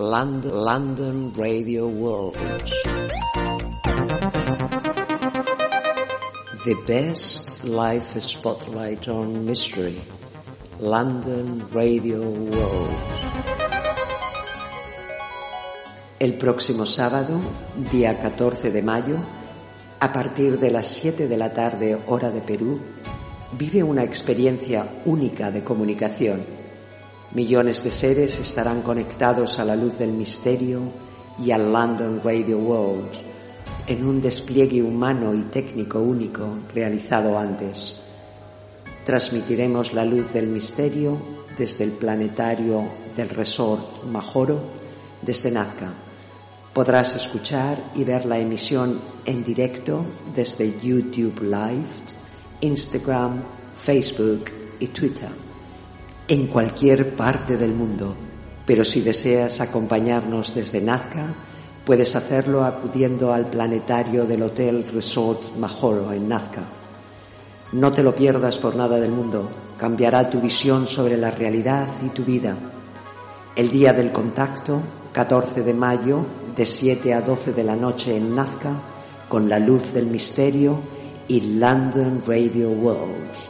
London, Radio World. The best live spotlight on mystery. London Radio World. El próximo sábado, día 14 de mayo, a partir de las 7 de la tarde hora de Perú, vive una experiencia única de comunicación Millones de seres estarán conectados a la luz del misterio y al London Radio World en un despliegue humano y técnico único realizado antes. Transmitiremos la luz del misterio desde el planetario del Resort Majoro, desde Nazca. Podrás escuchar y ver la emisión en directo desde YouTube Live, Instagram, Facebook y Twitter en cualquier parte del mundo, pero si deseas acompañarnos desde Nazca, puedes hacerlo acudiendo al planetario del Hotel Resort Majoro en Nazca. No te lo pierdas por nada del mundo, cambiará tu visión sobre la realidad y tu vida. El día del contacto, 14 de mayo, de 7 a 12 de la noche en Nazca, con la luz del misterio y London Radio World.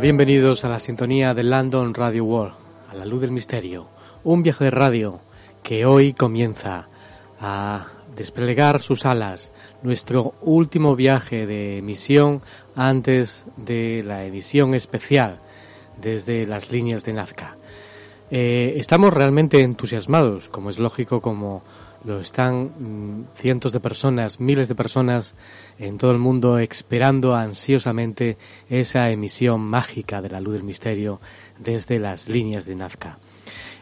Bienvenidos a la sintonía de London Radio World, a la luz del misterio, un viaje de radio que hoy comienza a desplegar sus alas, nuestro último viaje de emisión antes de la edición especial desde las líneas de Nazca. Eh, estamos realmente entusiasmados, como es lógico, como lo están mm, cientos de personas, miles de personas en todo el mundo esperando ansiosamente esa emisión mágica de la luz del misterio desde las líneas de Nazca.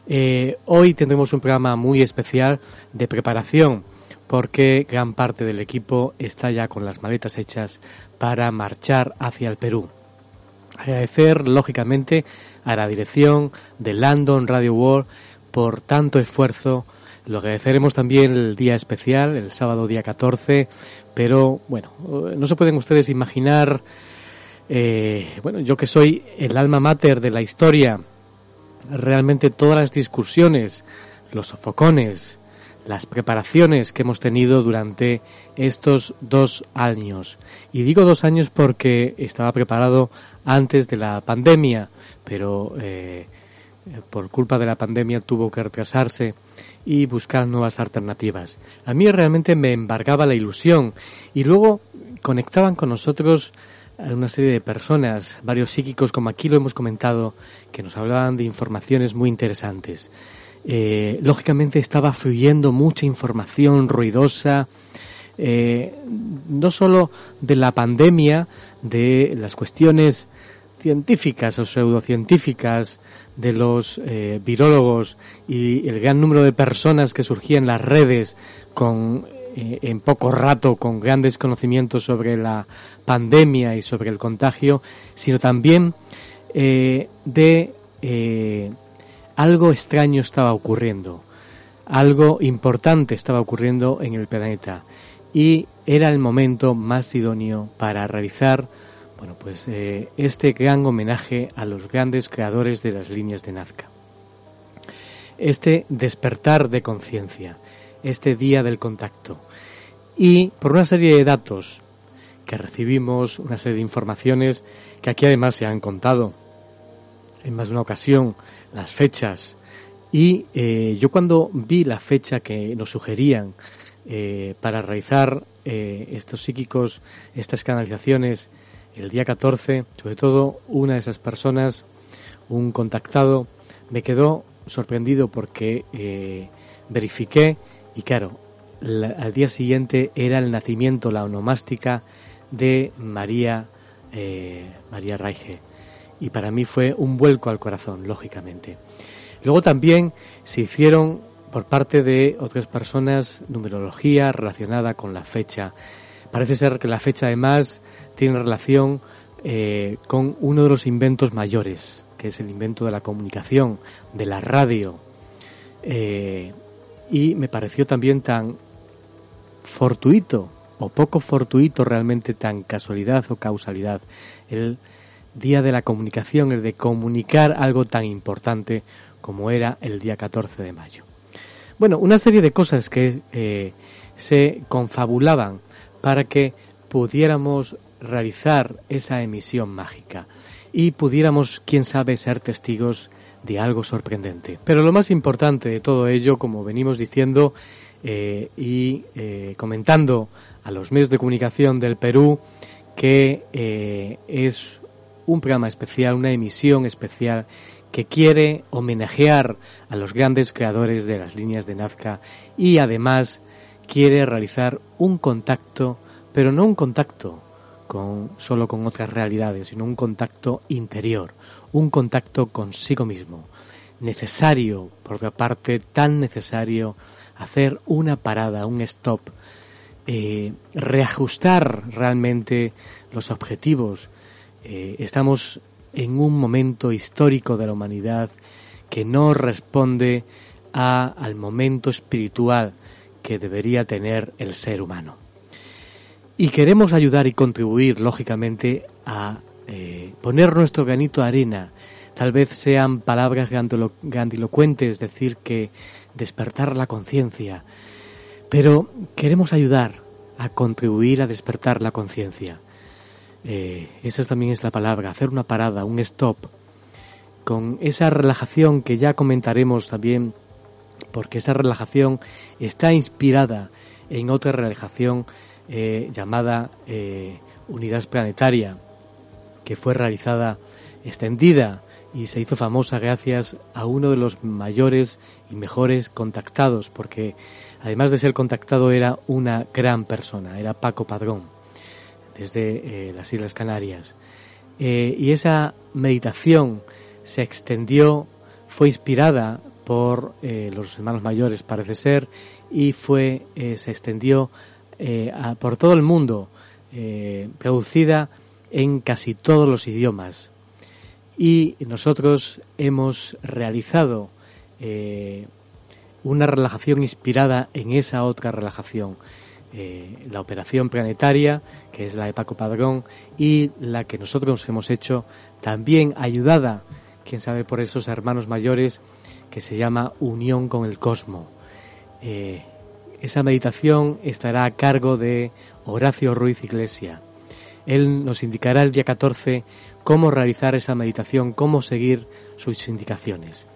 Eh, hoy tendremos un programa muy especial de preparación porque gran parte del equipo está ya con las maletas hechas para marchar hacia el Perú. Agradecer, lógicamente, a la dirección de London Radio World por tanto esfuerzo lo agradeceremos también el día especial, el sábado día 14, pero bueno, no se pueden ustedes imaginar Eh, bueno, yo que soy el alma mater de la historia, realmente todas las discusiones, los sofocones, las preparaciones que hemos tenido durante estos dos años. Y digo dos años porque estaba preparado antes de la pandemia, pero eh, por culpa de la pandemia tuvo que retrasarse y buscar nuevas alternativas. A mí realmente me embargaba la ilusión y luego conectaban con nosotros una serie de personas, varios psíquicos, como aquí lo hemos comentado, que nos hablaban de informaciones muy interesantes. Eh, lógicamente estaba fluyendo mucha información ruidosa, eh, no solo de la pandemia, de las cuestiones científicas o pseudocientíficas, de los eh, virólogos y el gran número de personas que surgían en las redes con en poco rato con grandes conocimientos sobre la pandemia y sobre el contagio, sino también de algo extraño estaba ocurriendo, algo importante estaba ocurriendo en el planeta. Y era el momento más idóneo para realizar bueno, pues, eh, este gran homenaje a los grandes creadores de las líneas de Nazca. Este despertar de conciencia, este día del contacto. Y por una serie de datos que recibimos, una serie de informaciones que aquí además se han contado en más de una ocasión las fechas. Y eh, yo cuando vi la fecha que nos sugerían eh, para realizar estos psíquicos, estas canalizaciones, el día 14, sobre todo una de esas personas, un contactado, me quedó sorprendido porque verifiqué y claro, al día siguiente era el nacimiento, la onomástica de María, María Raige y para mí fue un vuelco al corazón, lógicamente. Luego también se hicieron por parte de otras personas numerología relacionada con la fecha. Parece ser que la fecha además tiene relación eh, con uno de los inventos mayores, que es el invento de la comunicación, de la radio. Eh, y me pareció también tan fortuito o poco fortuito realmente tan casualidad o causalidad el Día de la Comunicación, el de comunicar algo tan importante como era el día 14 de mayo. Bueno, una serie de cosas que eh, se confabulaban para que pudiéramos realizar esa emisión mágica y pudiéramos, quién sabe, ser testigos de algo sorprendente. Pero lo más importante de todo ello, como venimos diciendo eh, y eh, comentando a los medios de comunicación del Perú, que es un programa especial, una emisión especial que quiere homenajear a los grandes creadores de las líneas de Nazca y además quiere realizar un contacto, pero no un contacto con, solo con otras realidades, sino un contacto interior, un contacto consigo mismo. Necesario, por otra parte, tan necesario hacer una parada, un stop, eh, reajustar realmente los objetivos, eh, estamos en un momento histórico de la humanidad que no responde a, al momento espiritual que debería tener el ser humano. Y queremos ayudar y contribuir, lógicamente, a eh, poner nuestro granito de arena. Tal vez sean palabras grandilocuentes, decir que despertar la conciencia, pero queremos ayudar a contribuir a despertar la conciencia. Eh, esa también es la palabra, hacer una parada, un stop, con esa relajación que ya comentaremos también, porque esa relajación está inspirada en otra relajación eh, llamada eh, unidad planetaria, que fue realizada extendida y se hizo famosa gracias a uno de los mayores y mejores contactados, porque además de ser contactado era una gran persona, era Paco Padrón desde eh, las Islas Canarias. Y esa meditación se extendió, fue inspirada por eh, los hermanos mayores, parece ser, y fue, se extendió por todo el mundo, traducida en casi todos los idiomas. Y nosotros hemos realizado una relajación inspirada en esa otra relajación eh, la operación planetaria, que es la de Paco Padrón, y la que nosotros hemos hecho, también ayudada, quién sabe, por esos hermanos mayores, que se llama Unión con el Cosmo. Eh, esa meditación estará a cargo de Horacio Ruiz Iglesia. Él nos indicará el día 14 cómo realizar esa meditación, cómo seguir sus indicaciones.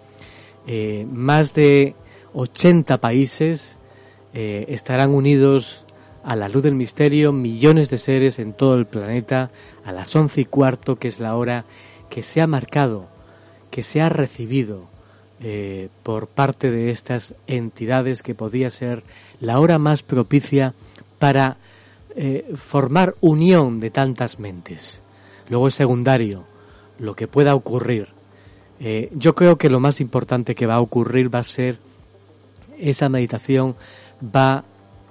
Eh, más de 80 países eh, estarán unidos a la luz del misterio, millones de seres en todo el planeta, a las once y cuarto, que es la hora que se ha marcado, que se ha recibido eh, por parte de estas entidades, que podía ser la hora más propicia para formar unión de tantas mentes. Luego es secundario lo que pueda ocurrir. Eh, yo creo que lo más importante que va a ocurrir va a ser esa meditación va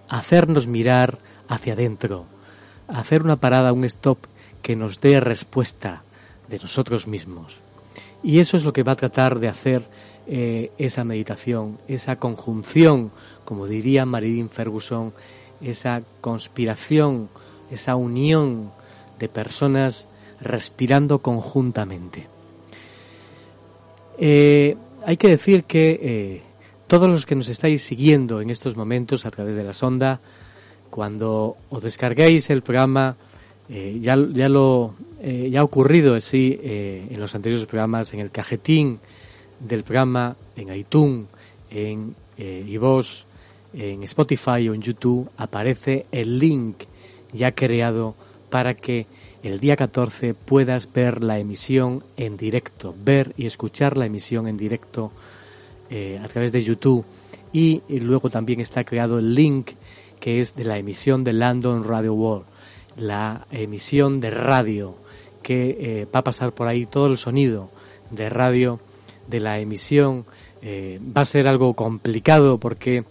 a hacernos mirar hacia adentro, hacer una parada, un stop que nos dé respuesta de nosotros mismos. Y eso es lo que va a tratar de hacer eh, esa meditación, esa conjunción, como diría Marilyn Ferguson, esa conspiración, esa unión de personas respirando conjuntamente. Eh, hay que decir que eh, todos los que nos estáis siguiendo en estos momentos a través de la sonda, cuando os descarguéis el programa, eh, ya, ya, lo ya ha ocurrido sí en los anteriores programas, en el cajetín del programa, en iTunes, en iVoox, en Spotify o en YouTube, aparece el link ya creado para que el día 14 puedas ver la emisión en directo, ver y escuchar la emisión en directo eh, a través de YouTube. Y, luego también está creado el link que es de la emisión de London Radio World, la emisión de radio que eh, va a pasar por ahí todo el sonido de radio de la emisión. Eh, va a ser algo complicado porque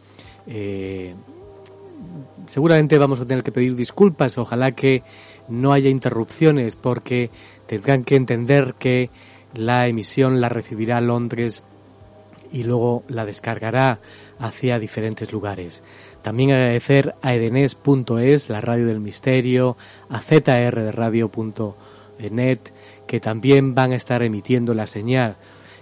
seguramente vamos a tener que pedir disculpas. Ojalá que no haya interrupciones porque tendrán que entender que la emisión la recibirá Londres y luego la descargará hacia diferentes lugares. También agradecer a edenes.es, la radio del misterio, a zrradio.net, que también van a estar emitiendo la señal.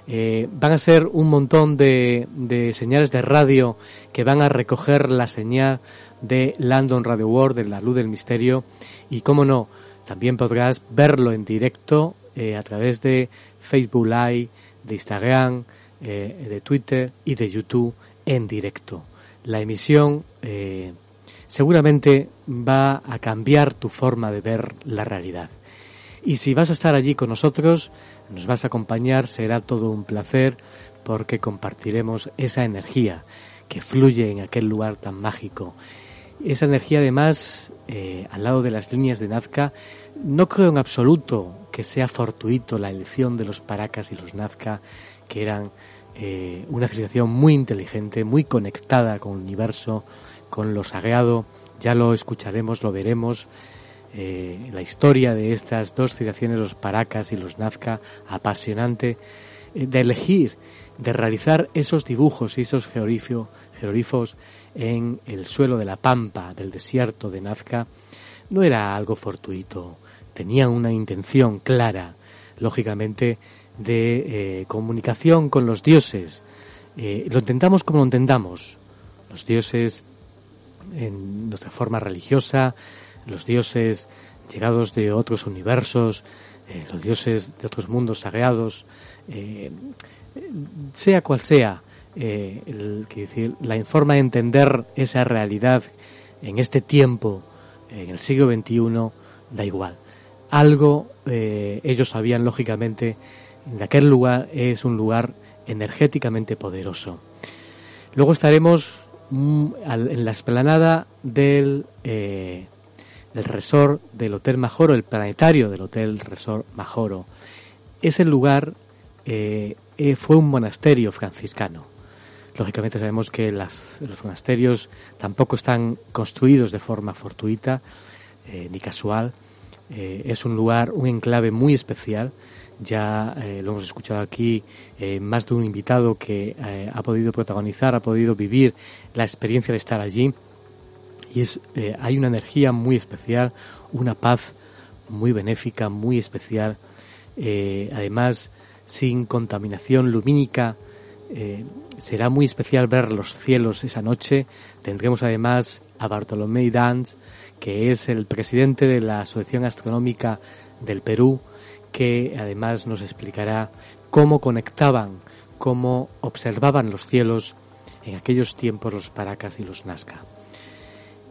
Eh, van a ser un montón de, señales de radio que van a recoger la señal de London Radio World, de la luz del misterio. Y cómo no, también podrás verlo en directo eh, a través de Facebook Live, de Instagram, eh, de Twitter y de YouTube en directo. La emisión eh, seguramente va a cambiar tu forma de ver la realidad. Y si vas a estar allí con nosotros, nos vas a acompañar, será todo un placer porque compartiremos esa energía que fluye en aquel lugar tan mágico esa energía además, eh, al lado de las líneas de Nazca, no creo en absoluto que sea fortuito la elección de los Paracas y los Nazca, que eran eh, una civilización muy inteligente, muy conectada con el universo, con lo sagrado. Ya lo escucharemos, lo veremos. Eh, la historia de estas dos civilizaciones, los Paracas y los Nazca, apasionante, de elegir, de realizar esos dibujos y esos geoglifos en el suelo de la pampa del desierto de Nazca no era algo fortuito, tenía una intención clara, lógicamente, de eh, comunicación con los dioses. Eh, lo intentamos como lo intentamos. Los dioses en nuestra forma religiosa, los dioses llegados de otros universos, eh, los dioses de otros mundos sagrados, sea cual sea el, la forma de entender esa realidad en este tiempo, en el siglo XXI, da igual. Algo ellos sabían, lógicamente, de aquel lugar es un lugar energéticamente poderoso. Luego estaremos mm, en la esplanada del, eh, del resort del Hotel Majoro, el planetario del Hotel Resort Majoro. Ese lugar eh, fue un monasterio franciscano. Lógicamente sabemos que los monasterios tampoco están construidos de forma fortuita eh, ni casual. Eh, es un lugar, un enclave muy especial. Ya eh, lo hemos escuchado aquí, más de un invitado que ha podido protagonizar, ha podido vivir la experiencia de estar allí. y es, eh, hay una energía muy especial, una paz muy benéfica, muy especial, eh, además sin contaminación lumínica. Eh, será muy especial ver los cielos esa noche. Tendremos además a Bartolomé Danz, que es el presidente de la Asociación Astronómica del Perú, que además nos explicará cómo conectaban, cómo observaban los cielos en aquellos tiempos los Paracas y los Nazca.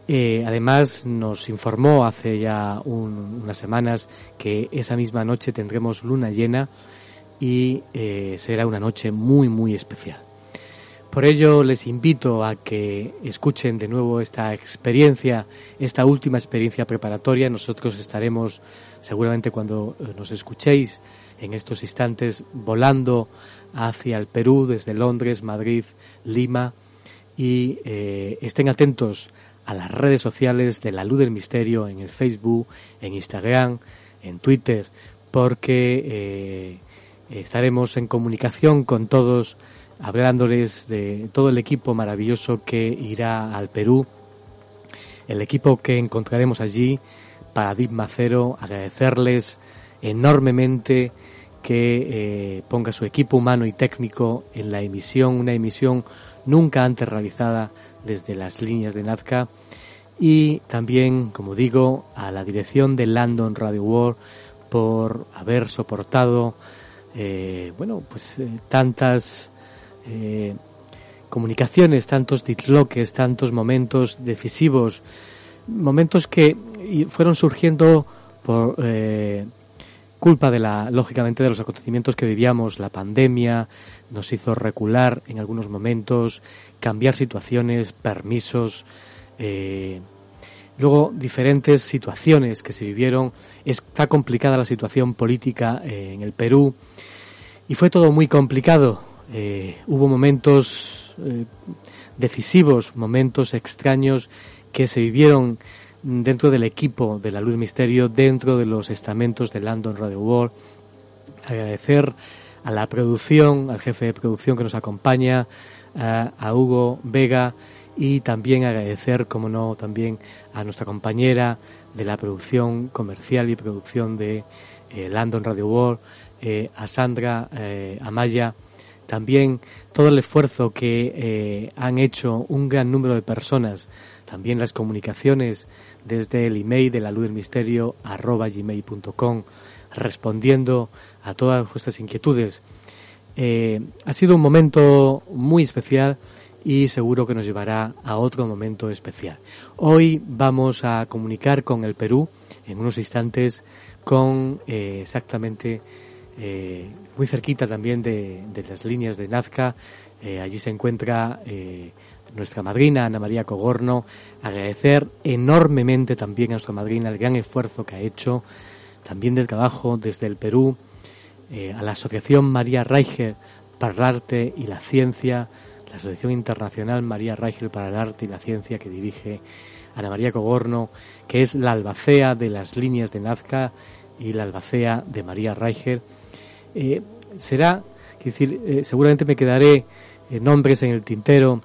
Eh, además nos informó hace ya unas semanas que esa misma noche tendremos luna llena y eh, será una noche muy muy especial. Por ello les invito a que escuchen de nuevo esta experiencia, esta última experiencia preparatoria. Nosotros estaremos seguramente cuando eh, nos escuchéis en estos instantes volando hacia el Perú desde Londres, Madrid, Lima y estén atentos a las redes sociales de La Luz del Misterio en el Facebook, en Instagram, en Twitter, porque eh, estaremos en comunicación con todos, hablándoles de todo el equipo maravilloso que irá al Perú, el equipo que encontraremos allí, para Paradigma Macero, agradecerles enormemente que eh, ponga su equipo humano y técnico en la emisión, una emisión nunca antes realizada desde las líneas de Nazca. Y también, como digo, a la dirección de London Radio World por haber soportado, eh, bueno, pues eh, tantas eh, comunicaciones, tantos disloques, tantos momentos decisivos, momentos que fueron surgiendo por culpa de la, lógicamente, de los acontecimientos que vivíamos, la pandemia nos hizo recular en algunos momentos, cambiar situaciones, permisos, eh, luego diferentes situaciones que se vivieron. Está complicada la situación política eh, en el Perú y fue todo muy complicado. Eh, hubo momentos decisivos, momentos extraños que se vivieron dentro del equipo de la Luz Misterio, dentro de los estamentos de London Radio World. Agradecer a la producción, al jefe de producción que nos acompaña, a, Hugo Vega y también agradecer, como no, también a nuestra compañera de la producción comercial y producción de eh, London Radio World, eh, a Sandra eh, Amaya, también todo el esfuerzo que han hecho un gran número de personas también las comunicaciones desde el email de la luz del misterio arroba gmail.com respondiendo a todas vuestras inquietudes. Eh, ha sido un momento muy especial y seguro que nos llevará a otro momento especial. Hoy vamos a comunicar con el Perú en unos instantes con eh, exactamente eh, muy cerquita también de, de, las líneas de Nazca. allí se encuentra nuestra madrina Ana María Cogorno, agradecer enormemente también a nuestra madrina el gran esfuerzo que ha hecho, también del trabajo desde el Perú, eh, a la Asociación María Reicher para el Arte y la Ciencia, la Asociación Internacional María Reicher para el Arte y la Ciencia que dirige Ana María Cogorno, que es la albacea de las líneas de Nazca y la albacea de María Reicher. Eh, será, decir, eh, seguramente me quedaré nombres en el tintero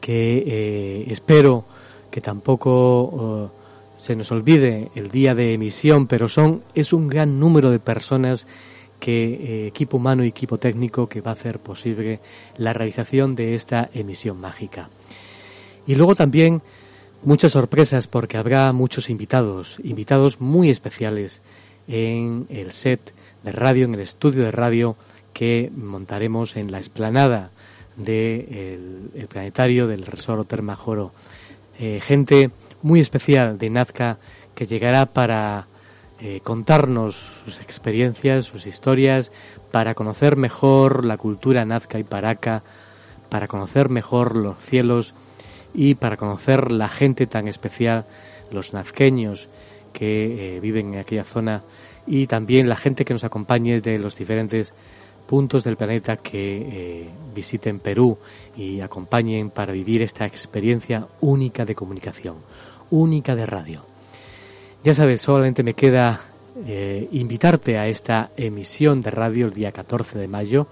que eh, espero que tampoco oh, se nos olvide el día de emisión, pero son es un gran número de personas que eh, equipo humano y equipo técnico que va a hacer posible la realización de esta emisión mágica. Y luego también muchas sorpresas porque habrá muchos invitados, invitados muy especiales en el set de radio, en el estudio de radio que montaremos en la explanada del el planetario del Resort Termajoro. Eh, gente muy especial de Nazca que llegará para eh, contarnos sus experiencias, sus historias, para conocer mejor la cultura nazca y paraca, para conocer mejor los cielos y para conocer la gente tan especial, los nazqueños que eh, viven en aquella zona y también la gente que nos acompañe de los diferentes puntos del planeta que eh, visiten Perú y acompañen para vivir esta experiencia única de comunicación, única de radio. Ya sabes, solamente me queda eh, invitarte a esta emisión de radio el día 14 de mayo.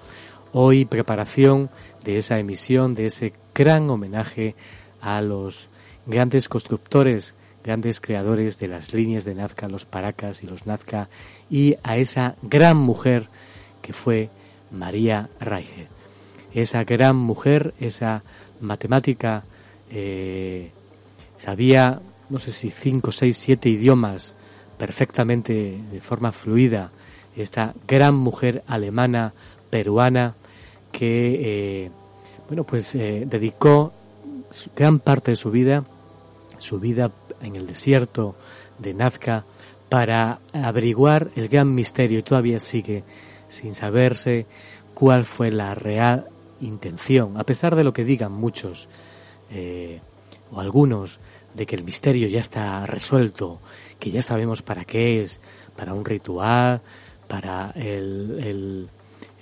Hoy preparación de esa emisión, de ese gran homenaje a los grandes constructores, grandes creadores de las líneas de Nazca, los Paracas y los Nazca, y a esa gran mujer que fue María Reiche. Esa gran mujer, esa matemática, eh, sabía, no sé si cinco, seis, siete idiomas perfectamente de forma fluida, esta gran mujer alemana, peruana, que, eh, bueno, pues eh, dedicó gran parte de su vida, su vida en el desierto de Nazca, para averiguar el gran misterio y todavía sigue sin saberse cuál fue la real intención, a pesar de lo que digan muchos eh, o algunos de que el misterio ya está resuelto, que ya sabemos para qué es, para un ritual, para el,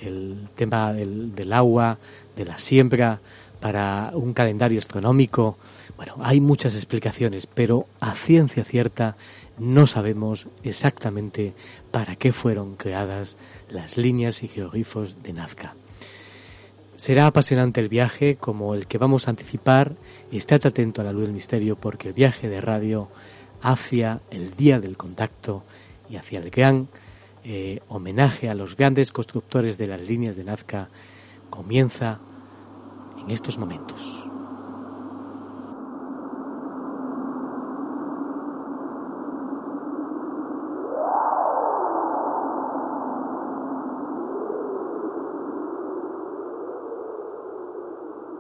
el, tema del, del, agua, de la siembra, para un calendario astronómico. Bueno, hay muchas explicaciones, pero a ciencia cierta no sabemos exactamente para qué fueron creadas las líneas y geoglifos de Nazca. Será apasionante el viaje como el que vamos a anticipar. Estate atento a la luz del misterio porque el viaje de radio hacia el día del contacto y hacia el gran eh, homenaje a los grandes constructores de las líneas de Nazca comienza en estos momentos.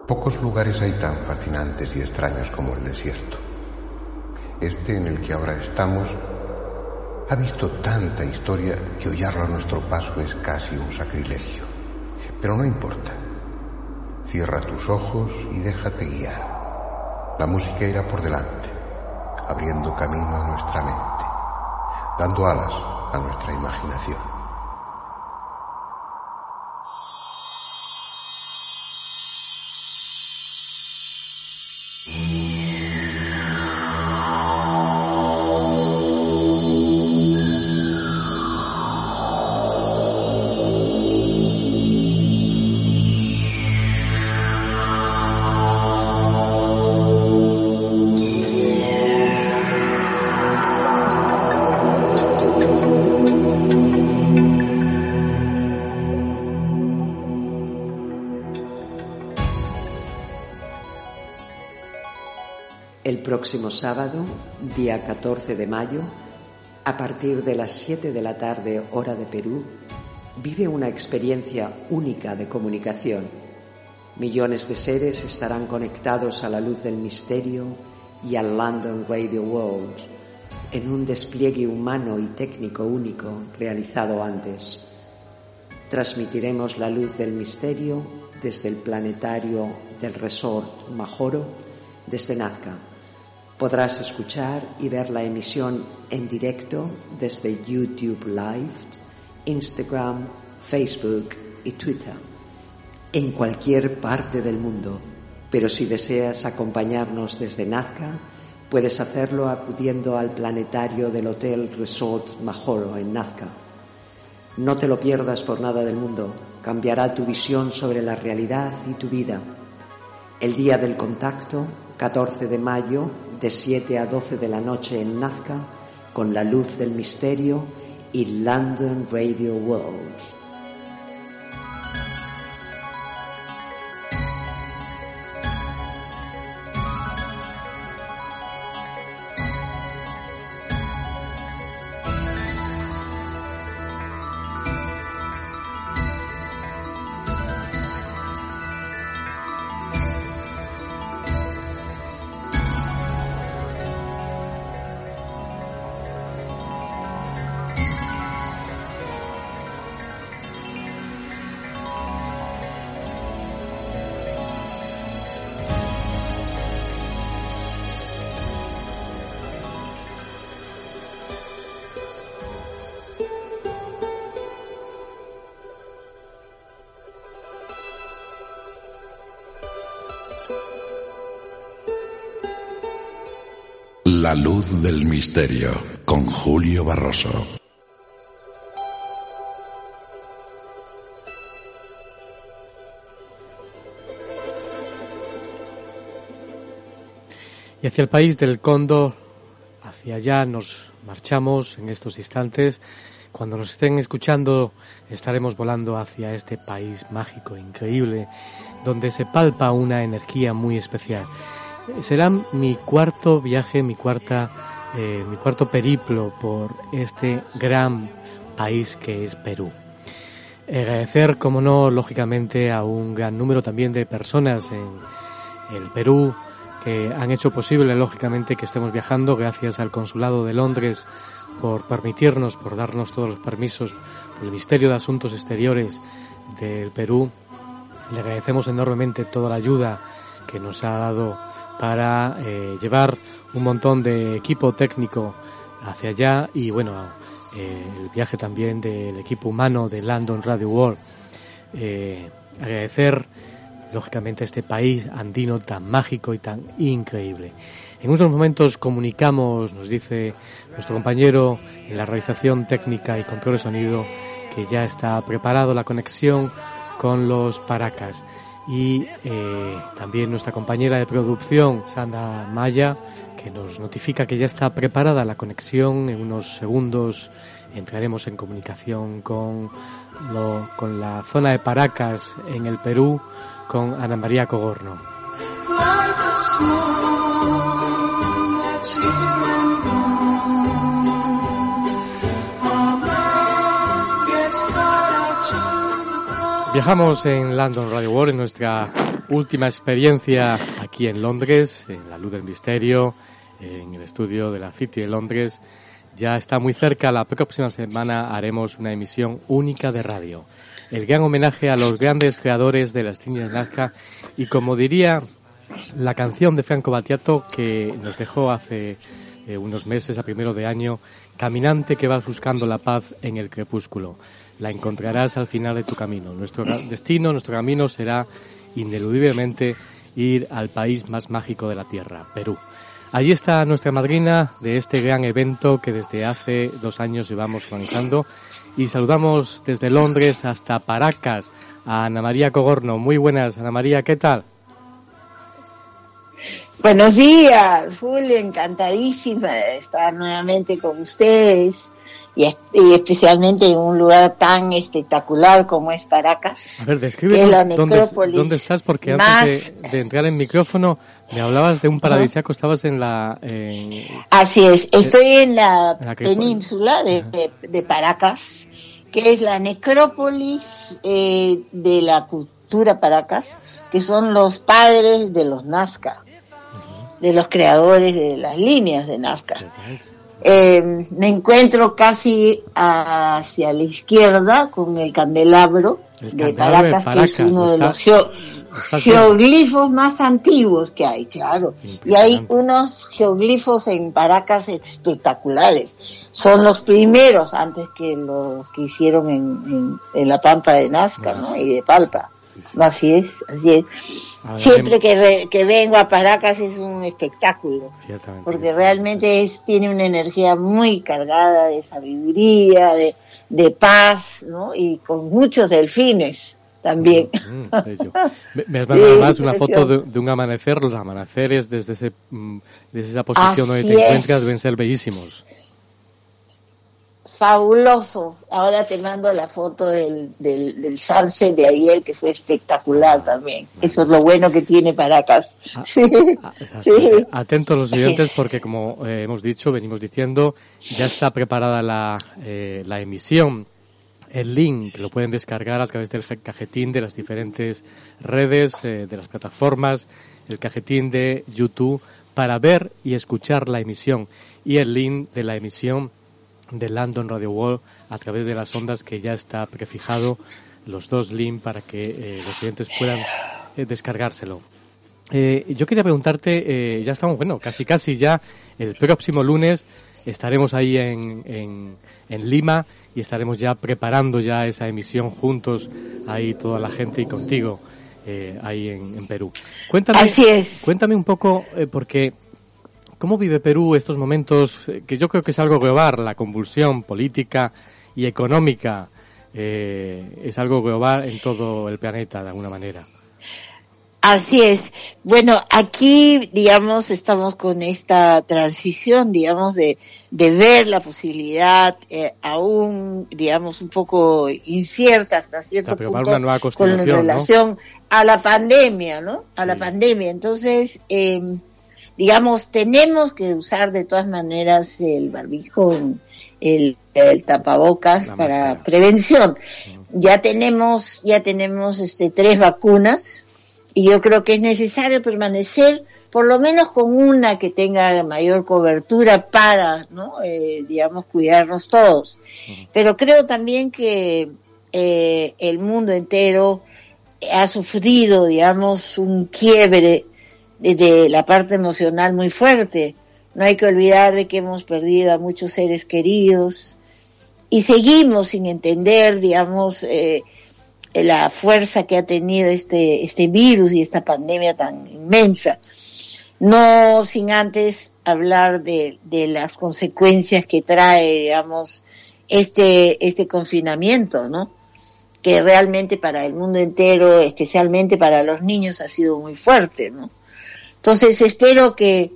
Pocos lugares hay tan fascinantes y extraños como el desierto. Este en el que ahora estamos ha visto tanta historia que hollarlo a nuestro paso es casi un sacrilegio. Pero no importa. Cierra tus ojos y déjate guiar. La música irá por delante, abriendo camino a nuestra mente, dando alas a nuestra imaginación. Próximo sábado, día 14 de mayo, a partir de las 7 de la tarde hora de Perú, vive una experiencia única de comunicación. Millones de seres estarán conectados a la luz del misterio y al London Radio World en un despliegue humano y técnico único realizado antes. Transmitiremos la luz del misterio desde el planetario del Resort Majoro desde Nazca Podrás escuchar y ver la emisión en directo desde YouTube Live, Instagram, Facebook y Twitter, en cualquier parte del mundo. Pero si deseas acompañarnos desde Nazca, puedes hacerlo acudiendo al planetario del Hotel Resort Majoro en Nazca. No te lo pierdas por nada del mundo, cambiará tu visión sobre la realidad y tu vida. El día del contacto, 14 de mayo, de 7 a 12 de la noche en Nazca, con la luz del misterio y London Radio World. La luz del misterio con Julio Barroso. Y hacia el país del Cóndor, hacia allá nos marchamos en estos instantes. Cuando nos estén escuchando, estaremos volando hacia este país mágico, increíble, donde se palpa una energía muy especial. Será mi cuarto viaje, mi cuarta, eh, mi cuarto periplo por este gran país que es Perú. Agradecer, como no, lógicamente, a un gran número también de personas en el Perú, que han hecho posible, lógicamente, que estemos viajando, gracias al Consulado de Londres por permitirnos, por darnos todos los permisos, por el Ministerio de Asuntos Exteriores del Perú. Le agradecemos enormemente toda la ayuda que nos ha dado para eh, llevar un montón de equipo técnico hacia allá y bueno, eh, el viaje también del equipo humano de London Radio World. Eh, agradecer lógicamente este país andino tan mágico y tan increíble. En unos momentos comunicamos, nos dice nuestro compañero en la realización técnica y control de sonido, que ya está preparado la conexión con los Paracas. Y eh, también nuestra compañera de producción, Sandra Maya, que nos notifica que ya está preparada la conexión. En unos segundos entraremos en comunicación con, lo, con la zona de Paracas en el Perú con Ana María Cogorno. Viajamos en London Radio World en nuestra última experiencia aquí en Londres, en la luz del misterio, en el estudio de la City de Londres. Ya está muy cerca, la próxima semana haremos una emisión única de radio el gran homenaje a los grandes creadores de las líneas Nazca y como diría la canción de Franco Battiato que nos dejó hace eh, unos meses a primero de año, caminante que vas buscando la paz en el crepúsculo, la encontrarás al final de tu camino. Nuestro destino, nuestro camino será ineludiblemente ir al país más mágico de la Tierra, Perú. Allí está nuestra madrina de este gran evento que desde hace dos años llevamos organizando y saludamos desde Londres hasta Paracas a Ana María Cogorno. Muy buenas, Ana María, ¿qué tal? Buenos días, Julio, encantadísima de estar nuevamente con ustedes y, especialmente en un lugar tan espectacular como es Paracas. A ver, describe la necrópolis ¿dónde, estás, porque antes de, entrar en micrófono me hablabas de un paradisíaco, estabas en la... Así es, estoy en la, península de, Paracas, que es la necrópolis eh, de la cultura Paracas, que son los padres de los Nazca, de los creadores de las líneas de Nazca. Eh, me encuentro casi hacia la izquierda con el candelabro, de Paracas, que es uno de los geoglifos más antiguos que hay, claro. Y hay unos geoglifos en Paracas espectaculares. Son los primeros antes que los que hicieron en, en, la Pampa de Nazca, ¿no? Y de Palpa. Así es, así es. Siempre que, que vengo a Paracas es un espectáculo, porque realmente es, tiene una energía muy cargada de sabiduría, de, de paz, ¿no? Y con muchos delfines también. Mm, mm, me, dado además una foto de, un amanecer, los amaneceres desde, ese, mm, desde esa posición donde te encuentras deben ser bellísimos fabuloso. Ahora te mando la foto del, del, del sunset de ayer, que fue espectacular también. Eso es lo bueno que tiene Paracas. Ah, ah, Atentos los oyentes porque, como eh, hemos dicho, venimos diciendo, ya está preparada la, eh, la emisión. El link lo pueden descargar a través del cajetín de las diferentes redes, eh, de las plataformas, el cajetín de YouTube para ver y escuchar la emisión y el link de la emisión de London Radio World a través de las ondas que ya está prefijado los dos links para que eh, los clientes puedan eh, descargárselo. Eh, yo quería preguntarte, ya estamos, bueno, casi casi ya el próximo lunes estaremos ahí en, en, en Lima y estaremos ya preparando ya esa emisión juntos, ahí toda la gente y contigo, ahí en, en, Perú. Cuéntame, Así es. Cuéntame un poco, porque ¿Cómo vive Perú estos momentos eh, que yo creo que es algo global, la convulsión política y económica? Eh, es algo global en todo el planeta, de alguna manera. Así es. Bueno, aquí, digamos, estamos con esta transición, digamos, de, de ver la posibilidad eh, aún, digamos, un poco incierta hasta cierto punto con relación a la pandemia, ¿no? A la pandemia. Entonces, eh, digamos, tenemos que usar de todas maneras el barbijo, el, el tapabocas para prevención. Ya tenemos, ya tenemos este tres vacunas y yo creo que es necesario permanecer por lo menos con una que tenga mayor cobertura para, ¿no? Eh, digamos, cuidarnos todos. Pero creo también que eh, el mundo entero ha sufrido, digamos, un quiebre de la parte emocional muy fuerte. No hay que olvidar de que hemos perdido a muchos seres queridos y seguimos sin entender, digamos, eh, la fuerza que ha tenido este, este virus y esta pandemia tan inmensa. No sin antes hablar de, de las consecuencias que trae, digamos, este, este confinamiento, ¿no? Que realmente para el mundo entero, especialmente para los niños, ha sido muy fuerte, ¿no? Entonces espero que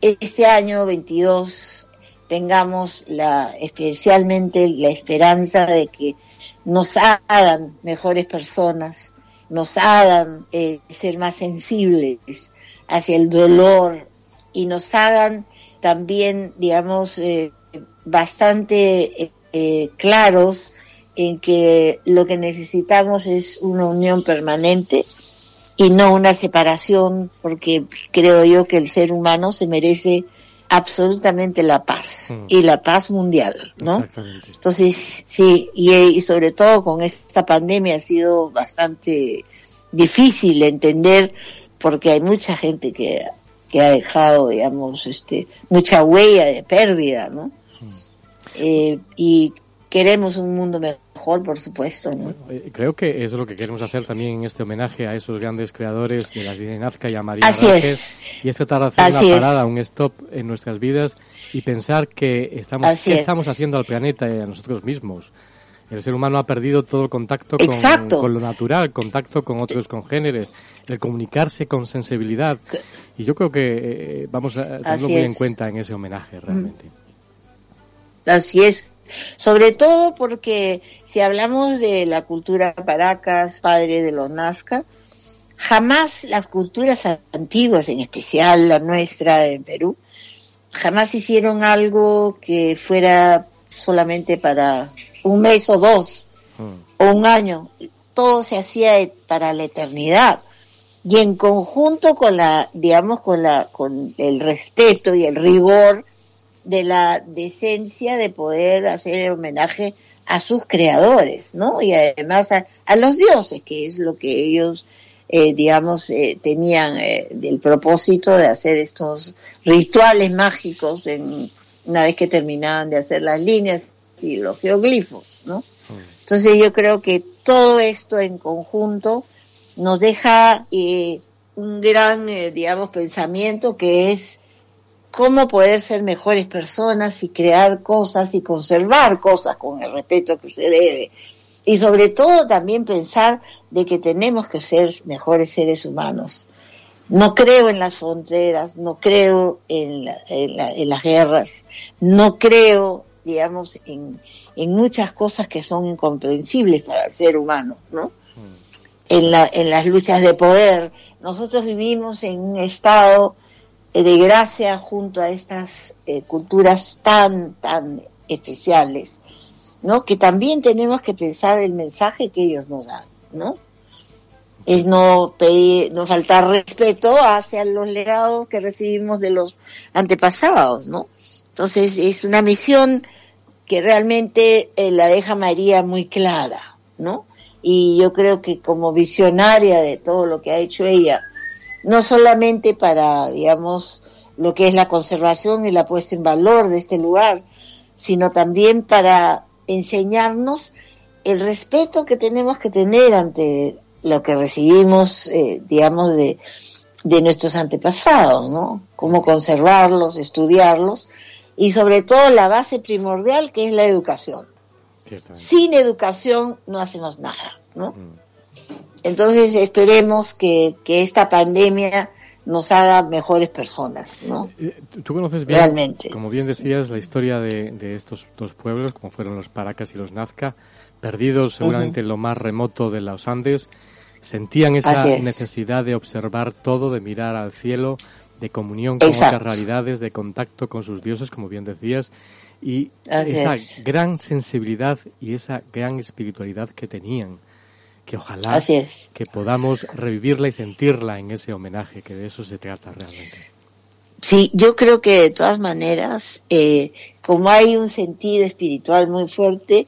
este año 22 tengamos la, especialmente la esperanza de que nos hagan mejores personas, nos hagan eh, ser más sensibles hacia el dolor y nos hagan también, digamos, eh, bastante eh, claros en que lo que necesitamos es una unión permanente y no una separación, porque creo yo que el ser humano se merece absolutamente la paz mm. y la paz mundial, ¿no? Entonces, sí, y, sobre todo con esta pandemia ha sido bastante difícil entender porque hay mucha gente que, que ha dejado, digamos, este, mucha huella de pérdida, ¿no? Mm. Eh, y queremos un mundo mejor, por supuesto. ¿no? Eh, creo que eso es lo que queremos hacer también en este homenaje a esos grandes creadores de la de Nazca y a María Así es. Y es tratar de hacer una parada, un stop en nuestras vidas y pensar que estamos, qué estamos haciendo al planeta y a nosotros mismos. El ser humano ha perdido todo el contacto con, con, lo natural, contacto con otros congéneres, el comunicarse con sensibilidad. Y yo creo que eh, vamos a tenerlo muy en cuenta en ese homenaje, realmente. Así es, sobre todo porque si hablamos de la cultura Paracas, padre de los Nazca, jamás las culturas antiguas, en especial la nuestra en Perú, jamás hicieron algo que fuera solamente para un mes o dos o un año. Todo se hacía para la eternidad y en conjunto con la, digamos, con la, con el respeto y el rigor de la decencia de poder hacer homenaje a sus creadores, ¿no? Y además a, los dioses, que es lo que ellos, eh, digamos, eh, tenían eh, el propósito de hacer estos rituales mágicos en, una vez que terminaban de hacer las líneas y los geoglifos, ¿no? Entonces yo creo que todo esto en conjunto nos deja un gran, digamos, pensamiento que es cómo poder ser mejores personas y crear cosas y conservar cosas con el respeto que se debe. Y sobre todo también pensar de que tenemos que ser mejores seres humanos. No creo en las fronteras, no creo en, las guerras, no creo, digamos, en, en, muchas cosas que son incomprensibles para el ser humano, ¿no? Mm. En, la, en las luchas de poder. Nosotros vivimos en un estado de gracia junto a estas eh, culturas tan, tan especiales, ¿no? Que también tenemos que pensar el mensaje que ellos nos dan, ¿no? Es no pedir, no faltar respeto hacia los legados que recibimos de los antepasados, ¿no? Entonces es una misión que realmente eh, la deja María muy clara, ¿no? Y yo creo que como visionaria de todo lo que ha hecho ella, no solamente para, digamos, lo que es la conservación y la puesta en valor de este lugar, sino también para enseñarnos el respeto que tenemos que tener ante lo que recibimos, eh, digamos, de, de nuestros antepasados, ¿no? Cómo conservarlos, estudiarlos y sobre todo la base primordial que es la educación. Sin educación no hacemos nada, ¿no? Mm. Entonces esperemos que, que esta pandemia nos haga mejores personas, ¿no? Eh, tú conoces bien, Realmente. como bien decías, la historia de, de, estos dos pueblos, como fueron los Paracas y los Nazca, perdidos seguramente en lo más remoto de los Andes, sentían esa necesidad de observar todo, de mirar al cielo, de comunión con otras realidades, de contacto con sus dioses, como bien decías, y esa gran sensibilidad y esa gran espiritualidad que tenían que ojalá que podamos revivirla y sentirla en ese homenaje, que de eso se trata realmente. Sí, yo creo que de todas maneras, eh, como hay un sentido espiritual muy fuerte,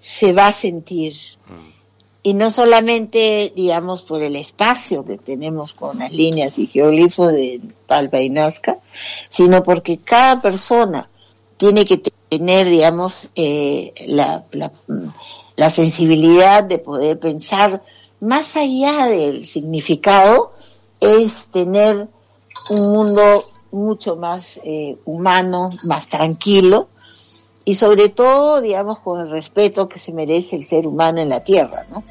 se va a sentir. Mm. Y no solamente, digamos, por el espacio que tenemos con las líneas y geoglifos de Palpa y Nazca, sino porque cada persona tiene que tener, digamos, eh, la, la, la sensibilidad de poder pensar más allá del significado es tener un mundo mucho más eh, humano, más tranquilo y sobre todo, digamos, con el respeto que se merece el ser humano en la tierra, ¿no?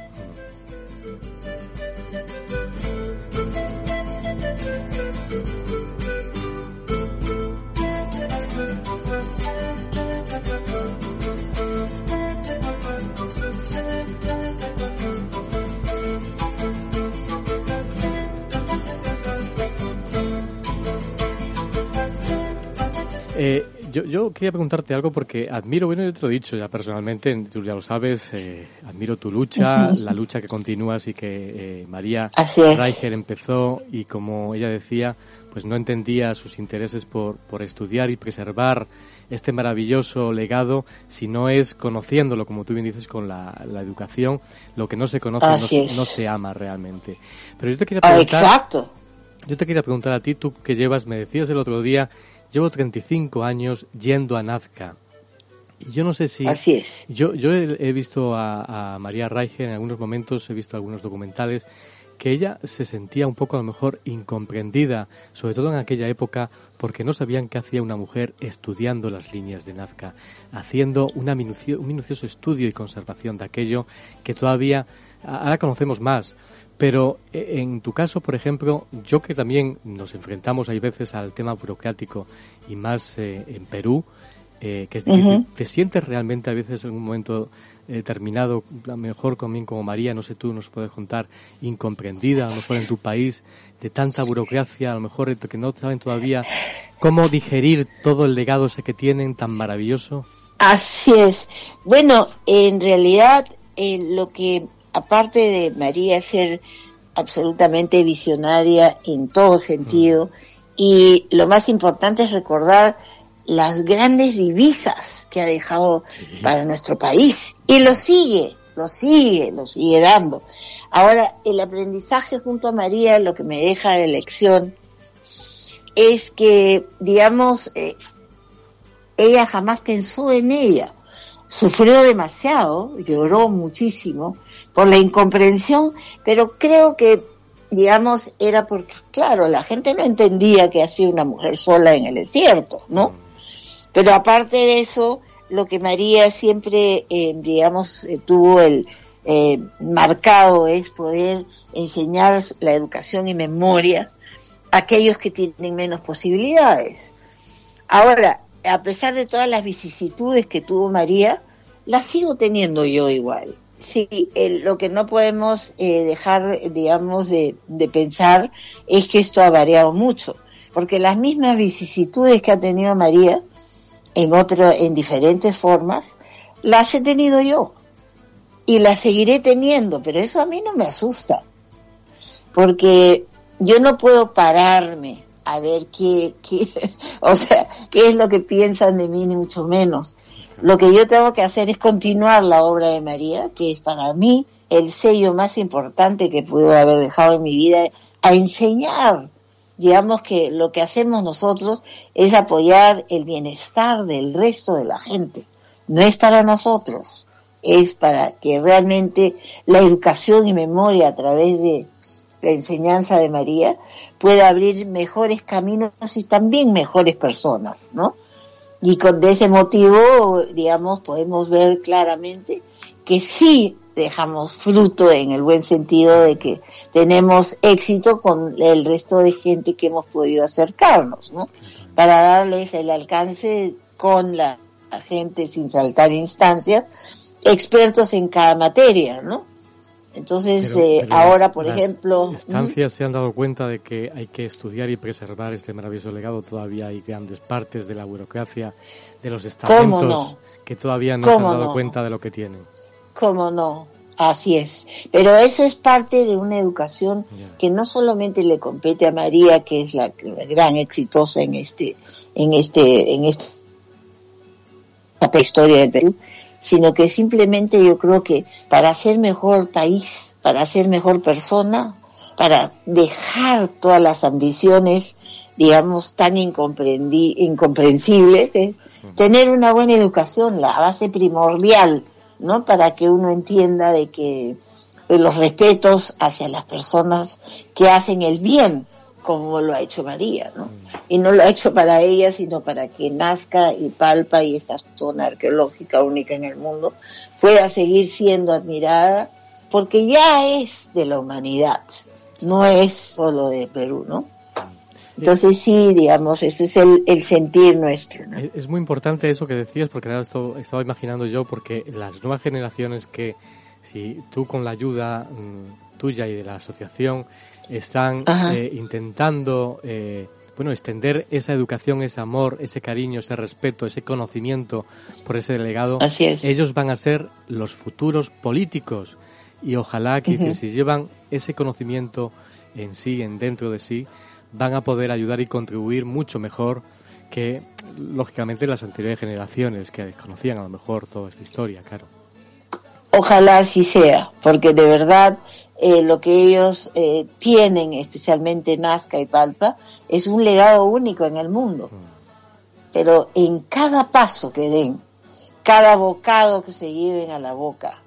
Eh, yo, yo, quería preguntarte algo porque admiro, bueno, yo te lo he dicho ya personalmente, tú ya lo sabes, eh, admiro tu lucha, la lucha que continúas y que eh, María Reicher empezó y como ella decía, pues no entendía sus intereses por, por estudiar y preservar este maravilloso legado si no es conociéndolo, como tú bien dices, con la, la educación, lo que no se conoce no, no, se ama realmente. Pero yo te quería ah, preguntar... exacto. Yo te quería preguntar a ti, tú que llevas, me decías el otro día, Llevo 35 años yendo a Nazca. Yo no sé si... Así es. Yo, yo he, visto a, María Reiche en algunos momentos, he visto algunos documentales, que ella se sentía un poco a lo mejor incomprendida, sobre todo en aquella época, porque no sabían qué hacía una mujer estudiando las líneas de Nazca, haciendo una un minucioso estudio y conservación de aquello que todavía ahora conocemos más. Pero eh, en tu caso, por ejemplo, yo que también nos enfrentamos hay veces al tema burocrático y más eh, en Perú, eh, que es difícil, ¿te sientes realmente a veces en un momento determinado, a lo mejor conmigo como María, no sé tú, nos puedes contar, incomprendida, a lo mejor en tu país, de tanta burocracia, a lo mejor que no saben todavía cómo digerir todo el legado ese que tienen tan maravilloso? Así es. Bueno, en realidad lo que aparte de María ser absolutamente visionaria en todo sentido, y lo más importante es recordar las grandes divisas que ha dejado para nuestro país. Y lo sigue, lo sigue, lo sigue dando. Ahora, el aprendizaje junto a María, lo que me deja de lección, es que, digamos, eh, ella jamás pensó en ella. Sufrió demasiado, lloró muchísimo, por la incomprensión, pero creo que, digamos, era porque, claro, la gente no entendía que hacía una mujer sola en el desierto, ¿no? Pero aparte de eso, lo que María siempre, eh, digamos, eh, tuvo el eh, marcado es poder enseñar la educación y memoria a aquellos que tienen menos posibilidades. Ahora, a pesar de todas las vicisitudes que tuvo María, las sigo teniendo yo igual. Sí, lo que no podemos eh, dejar, digamos, de, pensar es que esto ha variado mucho, porque las mismas vicisitudes que ha tenido María en otro, en diferentes formas, las he tenido yo y las seguiré teniendo, pero eso a mí no me asusta, porque yo no puedo pararme a ver qué, qué, o sea, qué es lo que piensan de mí, ni mucho menos. Lo que yo tengo que hacer es continuar la obra de María, que es para mí el sello más importante que puedo haber dejado en mi vida, a enseñar. Digamos que lo que hacemos nosotros es apoyar el bienestar del resto de la gente. No es para nosotros, es para que realmente la educación y memoria a través de la enseñanza de María pueda abrir mejores caminos y también mejores personas, ¿no? Y con ese motivo, digamos, podemos ver claramente que sí dejamos fruto en el buen sentido de que tenemos éxito con el resto de gente que hemos podido acercarnos, ¿no? Para darles el alcance con la gente sin saltar instancias, expertos en cada materia, ¿no? Entonces, eh, ahora, por ejemplo... Estancias se han dado cuenta de que hay que estudiar y preservar este maravilloso legado. Todavía hay grandes partes de la burocracia, de los estamentos, que todavía no se han dado cuenta de lo que tienen. ¿Cómo no? Así es. Pero eso es parte de una educación que no solamente le compete a María, que es la, gran exitosa en este, en este, en esta historia del Perú, sino que simplemente yo creo que para ser mejor país, para ser mejor persona, para dejar todas las ambiciones, digamos, tan incomprensibles, ¿eh? tener una buena educación, la base primordial, ¿no? Para que uno entienda de que los respetos hacia las personas que hacen el bien, como lo ha hecho María, ¿no? Y no lo ha hecho para ella, sino para que nazca y palpa y esta zona arqueológica única en el mundo pueda seguir siendo admirada, porque ya es de la humanidad, no es solo de Perú, ¿no? Entonces sí, digamos, ese es el, sentir nuestro. ¿no? Es muy importante eso que decías, porque nada, esto estaba imaginando yo, porque las nuevas generaciones que, si tú con la ayuda mm, tuya y de la asociación, están eh, intentando eh, bueno extender esa educación, ese amor, ese cariño, ese respeto, ese conocimiento por ese delegado. Ellos van a ser los futuros políticos y ojalá que, si llevan ese conocimiento en sí, en dentro de sí, van a poder ayudar y contribuir mucho mejor que lógicamente las anteriores generaciones que desconocían a lo mejor toda esta historia, claro. Ojalá así sea, porque de verdad eh, lo que ellos eh, tienen, especialmente Nazca y Palpa, es un legado único en el mundo. Pero en cada paso que den, cada bocado que se lleven a la boca,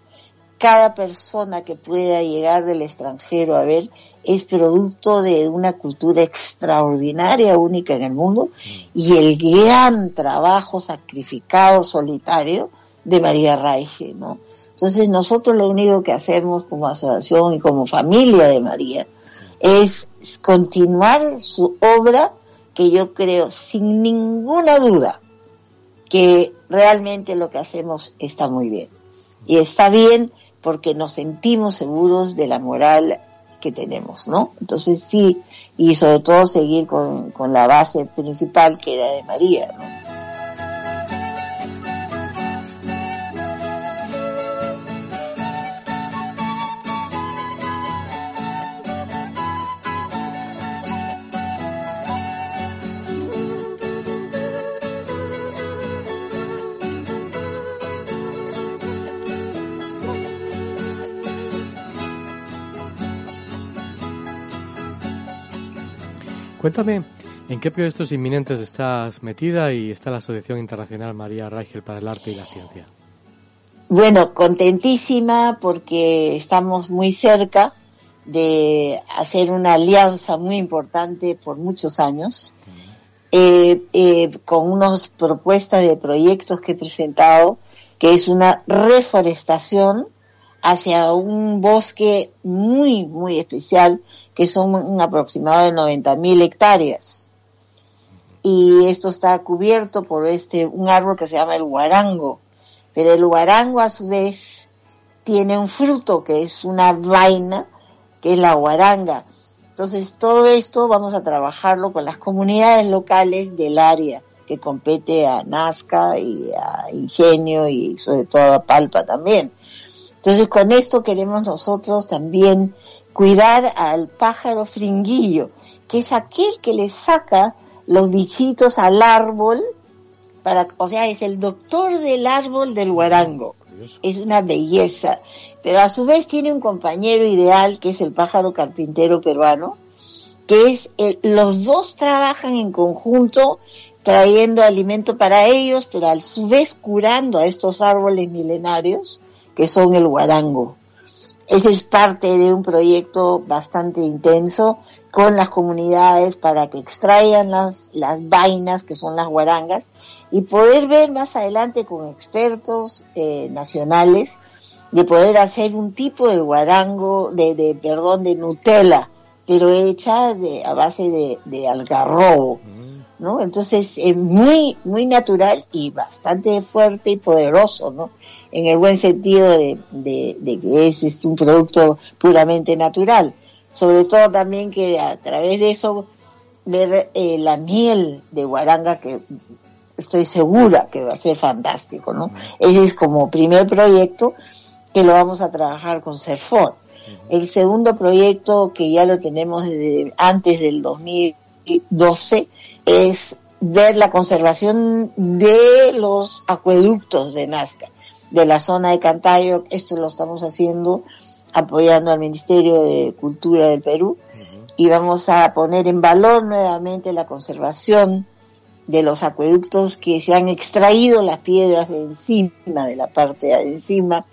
cada persona que pueda llegar del extranjero a ver es producto de una cultura extraordinaria, única en el mundo, y el gran trabajo sacrificado, solitario de María Raige, ¿no? Entonces nosotros lo único que hacemos como asociación y como familia de María es continuar su obra que yo creo sin ninguna duda que realmente lo que hacemos está muy bien. Y está bien porque nos sentimos seguros de la moral que tenemos, ¿no? Entonces sí, y sobre todo seguir con, con la base principal que era de María, ¿no? Cuéntame, ¿en qué proyectos inminentes estás metida y está la Asociación Internacional María Reichel para el Arte y la Ciencia? Bueno, contentísima porque estamos muy cerca de hacer una alianza muy importante por muchos años, eh, eh, con unas propuestas de proyectos que he presentado, que es una reforestación hacia un bosque muy, muy especial, que son un aproximado de 90.000 hectáreas. Y esto está cubierto por este, un árbol que se llama el guarango. Pero el guarango a su vez tiene un fruto que es una vaina, que es la guaranga. Entonces todo esto vamos a trabajarlo con las comunidades locales del área que compete a Nazca y a Ingenio y sobre todo a Palpa también. Entonces con esto queremos nosotros también cuidar al pájaro fringuillo, que es aquel que le saca los bichitos al árbol, para, o sea, es el doctor del árbol del guarango. Es una belleza, pero a su vez tiene un compañero ideal que es el pájaro carpintero peruano, que es los dos trabajan en conjunto trayendo alimento para ellos, pero a su vez curando a estos árboles milenarios que son el guarango. Ese es parte de un proyecto bastante intenso con las comunidades para que extraigan las, las vainas que son las guarangas y poder ver más adelante con expertos eh, nacionales de poder hacer un tipo de guarango, de, de perdón, de Nutella, pero hecha de, a base de, de algarrobo, mm. ¿no? Entonces es muy, muy natural y bastante fuerte y poderoso, ¿no? En el buen sentido de, de, que es, es, un producto puramente natural. Sobre todo también que a través de eso ver eh, la miel de guaranga que estoy segura que va a ser fantástico, ¿no? Ese es como primer proyecto que lo vamos a trabajar con Cerfor. El segundo proyecto que ya lo tenemos desde antes del 2012 es ver la conservación de los acueductos de Nazca, de la zona de Cantayo. Esto lo estamos haciendo apoyando al Ministerio de Cultura del Perú y vamos a poner en valor nuevamente la conservación de los acueductos que se han extraído las piedras de encima, de la parte de encima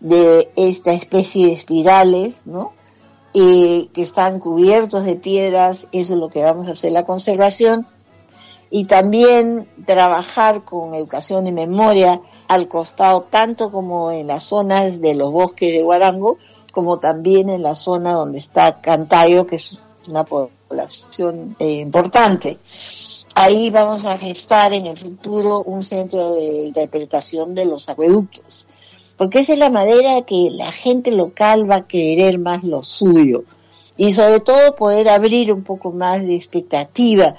de esta especie de espirales, ¿no? que están cubiertos de piedras, eso es lo que vamos a hacer la conservación, y también trabajar con educación y memoria al costado, tanto como en las zonas de los bosques de Guarango, como también en la zona donde está Cantayo, que es una población eh, importante. Ahí vamos a gestar en el futuro un centro de interpretación de los acueductos, porque esa es la manera que la gente local va a querer más lo suyo y sobre todo poder abrir un poco más de expectativa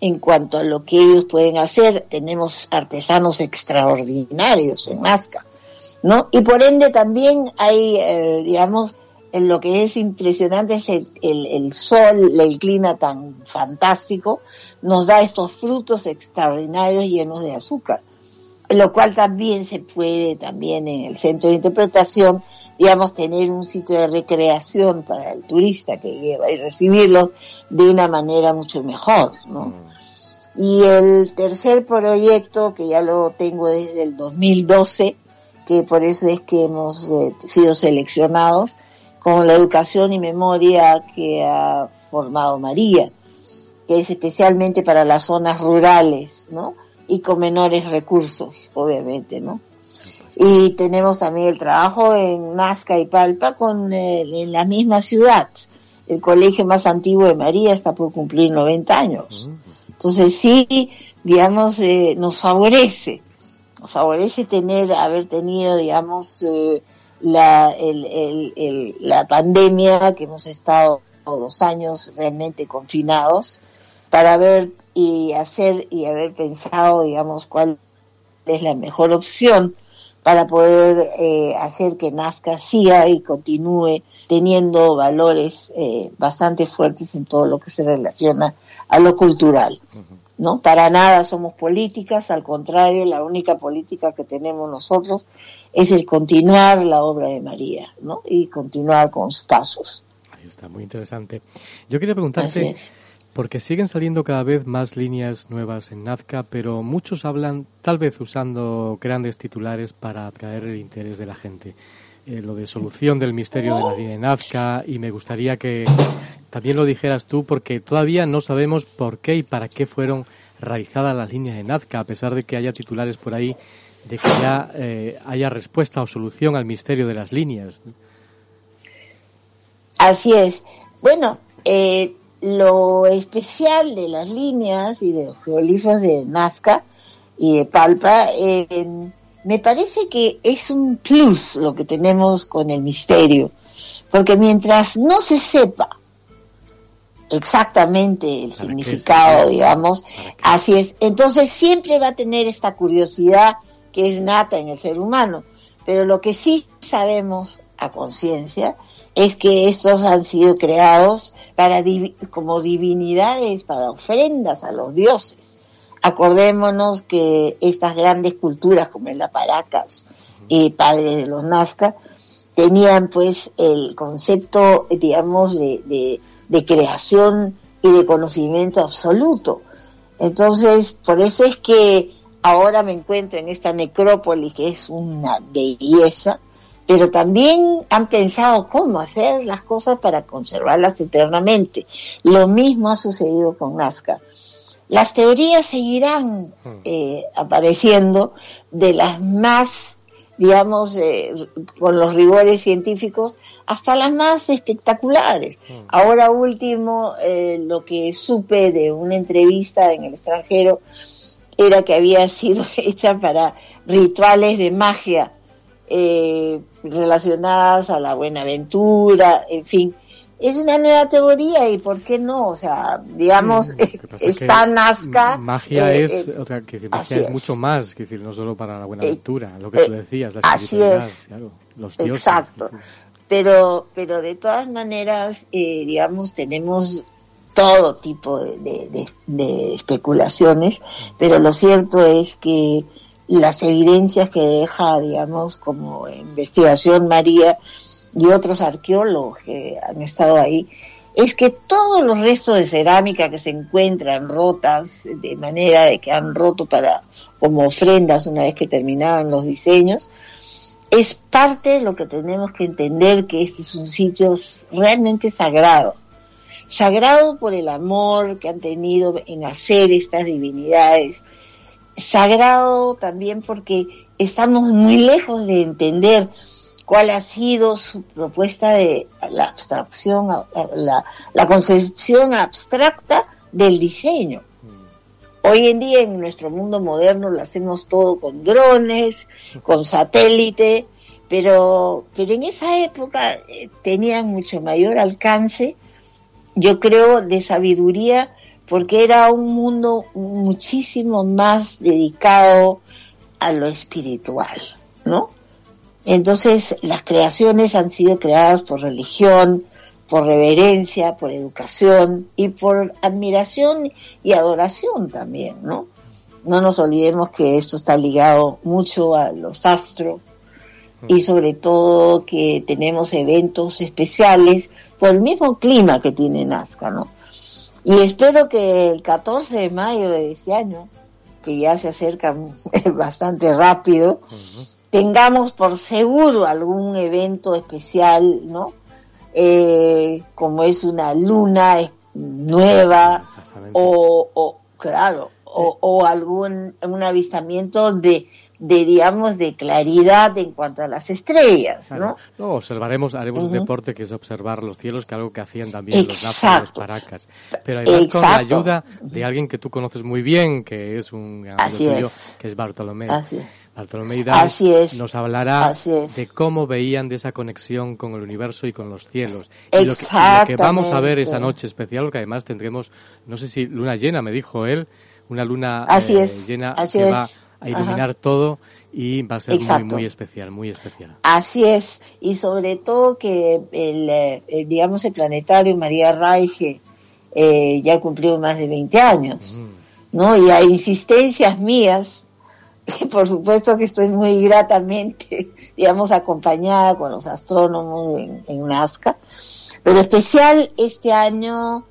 en cuanto a lo que ellos pueden hacer. Tenemos artesanos extraordinarios en Nazca, ¿no? Y por ende también hay, eh, digamos, lo que es impresionante es el, el, sol, el clima tan fantástico, nos da estos frutos extraordinarios llenos de azúcar, lo cual también se puede también en el centro de interpretación, digamos, tener un sitio de recreación para el turista que lleva y recibirlo de una manera mucho mejor, ¿no? Mm. Y el tercer proyecto, que ya lo tengo desde el 2012, que por eso es que hemos eh, sido seleccionados, con la educación y memoria que ha formado María, que es especialmente para las zonas rurales, ¿no? Y con menores recursos, obviamente, ¿no? Y tenemos también el trabajo en Nazca y Palpa con en la misma ciudad. El colegio más antiguo de María está por cumplir 90 años. Entonces sí, digamos, eh, nos favorece, nos favorece tener, haber tenido, digamos, eh, la, el, el, la pandemia, que hemos estado dos años realmente confinados, para ver y hacer y haber pensado, digamos, cuál es la mejor opción para poder eh, hacer que Nazca siga y continúe teniendo valores eh, bastante fuertes en todo lo que se relaciona a lo cultural. ¿no? Para nada somos políticas, al contrario, la única política que tenemos nosotros es el continuar la obra de María, ¿no? Y continuar con sus pasos. Está, muy interesante. Yo quería preguntarte, porque siguen saliendo cada vez más líneas nuevas en Nazca, pero muchos hablan, tal vez usando grandes titulares para atraer el interés de la gente. Eh, lo de solución del misterio de la línea de Nazca y me gustaría que también lo dijeras tú porque todavía no sabemos por qué y para qué fueron realizadas las líneas de Nazca, a pesar de que haya titulares por ahí de que ya eh, haya respuesta o solución al misterio de las líneas. Así es. Bueno, eh, lo especial de las líneas y de los geolifos de Nazca y de Palpa eh, me parece que es un plus lo que tenemos con el misterio, porque mientras no se sepa exactamente el significado, digamos, así es, entonces siempre va a tener esta curiosidad que es nata en el ser humano, pero lo que sí sabemos a conciencia es que estos han sido creados para como divinidades, para ofrendas a los dioses. Acordémonos que estas grandes culturas como el Paracas y padres de los Nazca tenían pues el concepto, digamos, de, de, creación y de conocimiento absoluto. Entonces, por eso es que ahora me encuentro en esta necrópolis que es una belleza, pero también han pensado cómo hacer las cosas para conservarlas eternamente. Lo mismo ha sucedido con Nazca las teorías seguirán hmm. eh, apareciendo de las más digamos, eh, con los rigores científicos, hasta las más espectaculares. Mm. Ahora último, eh, lo que supe de una entrevista en el extranjero era que había sido hecha para rituales de magia eh, relacionadas a la Buenaventura, en fin es una nueva teoría y por qué no, o sea, digamos, está Nazca. Magia eh, es, eh, o sea, que magia es, mucho más, que decir, no solo para la buena eh, aventura, lo que tú decías, la así es. los dioses. Exacto. Pero, pero de todas maneras, digamos, tenemos todo tipo de, de, especulaciones, pero lo cierto es que las evidencias que deja, digamos, como investigación María, y otros arqueólogos que han estado ahí, es que todos los restos de cerámica que se encuentran rotas, de manera de que han roto para como ofrendas una vez que terminaban los diseños, es parte de lo que tenemos que entender que este es un sitio realmente sagrado. Sagrado por el amor que han tenido en hacer estas divinidades. Sagrado también porque estamos muy lejos de entender cuál ha sido su propuesta de la abstracción, la, la concepción abstracta del diseño. Mm. Hoy en día en nuestro mundo moderno lo hacemos todo con drones, con satélite, pero, pero en esa época eh, tenían mucho mayor alcance, yo creo, de sabiduría, porque era un mundo muchísimo más dedicado a lo espiritual, ¿no? Entonces, las creaciones han sido creadas por religión, por reverencia, por educación y por admiración y adoración también, ¿no? No nos olvidemos que esto está ligado mucho a los astros y mm. sobre todo que tenemos eventos especiales por el mismo clima que tiene Nazca, ¿no? Y espero que el 14 de mayo de este año, que ya se acerca bastante rápido, tengamos por seguro algún evento especial, ¿no? Eh, como es una luna nueva o, o, claro, o, o, algún un avistamiento de, de digamos de claridad en cuanto a las estrellas, ¿no? No, observaremos, haremos un deporte que es observar los cielos, que algo que hacían también los nazis, los paracas. Pero además con la ayuda de alguien que tú conoces muy bien, que es un amigo tuyo, que es Bartolomé. Así es. Bartolomé nos hablará de cómo veían de esa conexión con el universo y con los cielos. Y lo que, vamos a ver esa noche especial, porque además tendremos, no sé si luna llena, me dijo él, una luna eh, llena que va a iluminar todo y va a ser muy, muy especial, muy especial. Así es, y sobre todo que el, eh, digamos, el planetario María Raige eh, ya cumplió más de 20 años, mm. ¿no? Y hay insistencias mías por supuesto que estoy muy gratamente, digamos, acompañada con los astrónomos en, Nazca, pero especial este año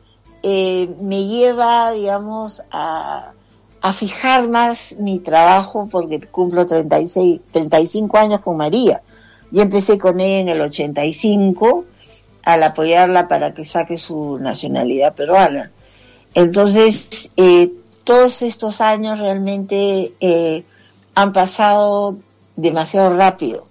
eh, me lleva, digamos, a, a fijar más mi trabajo porque cumplo 36, 35 años con María. Yo empecé con ella en el 85 al apoyarla para que saque su nacionalidad peruana. Entonces, eh, todos estos años realmente eh, han pasado demasiado rápido,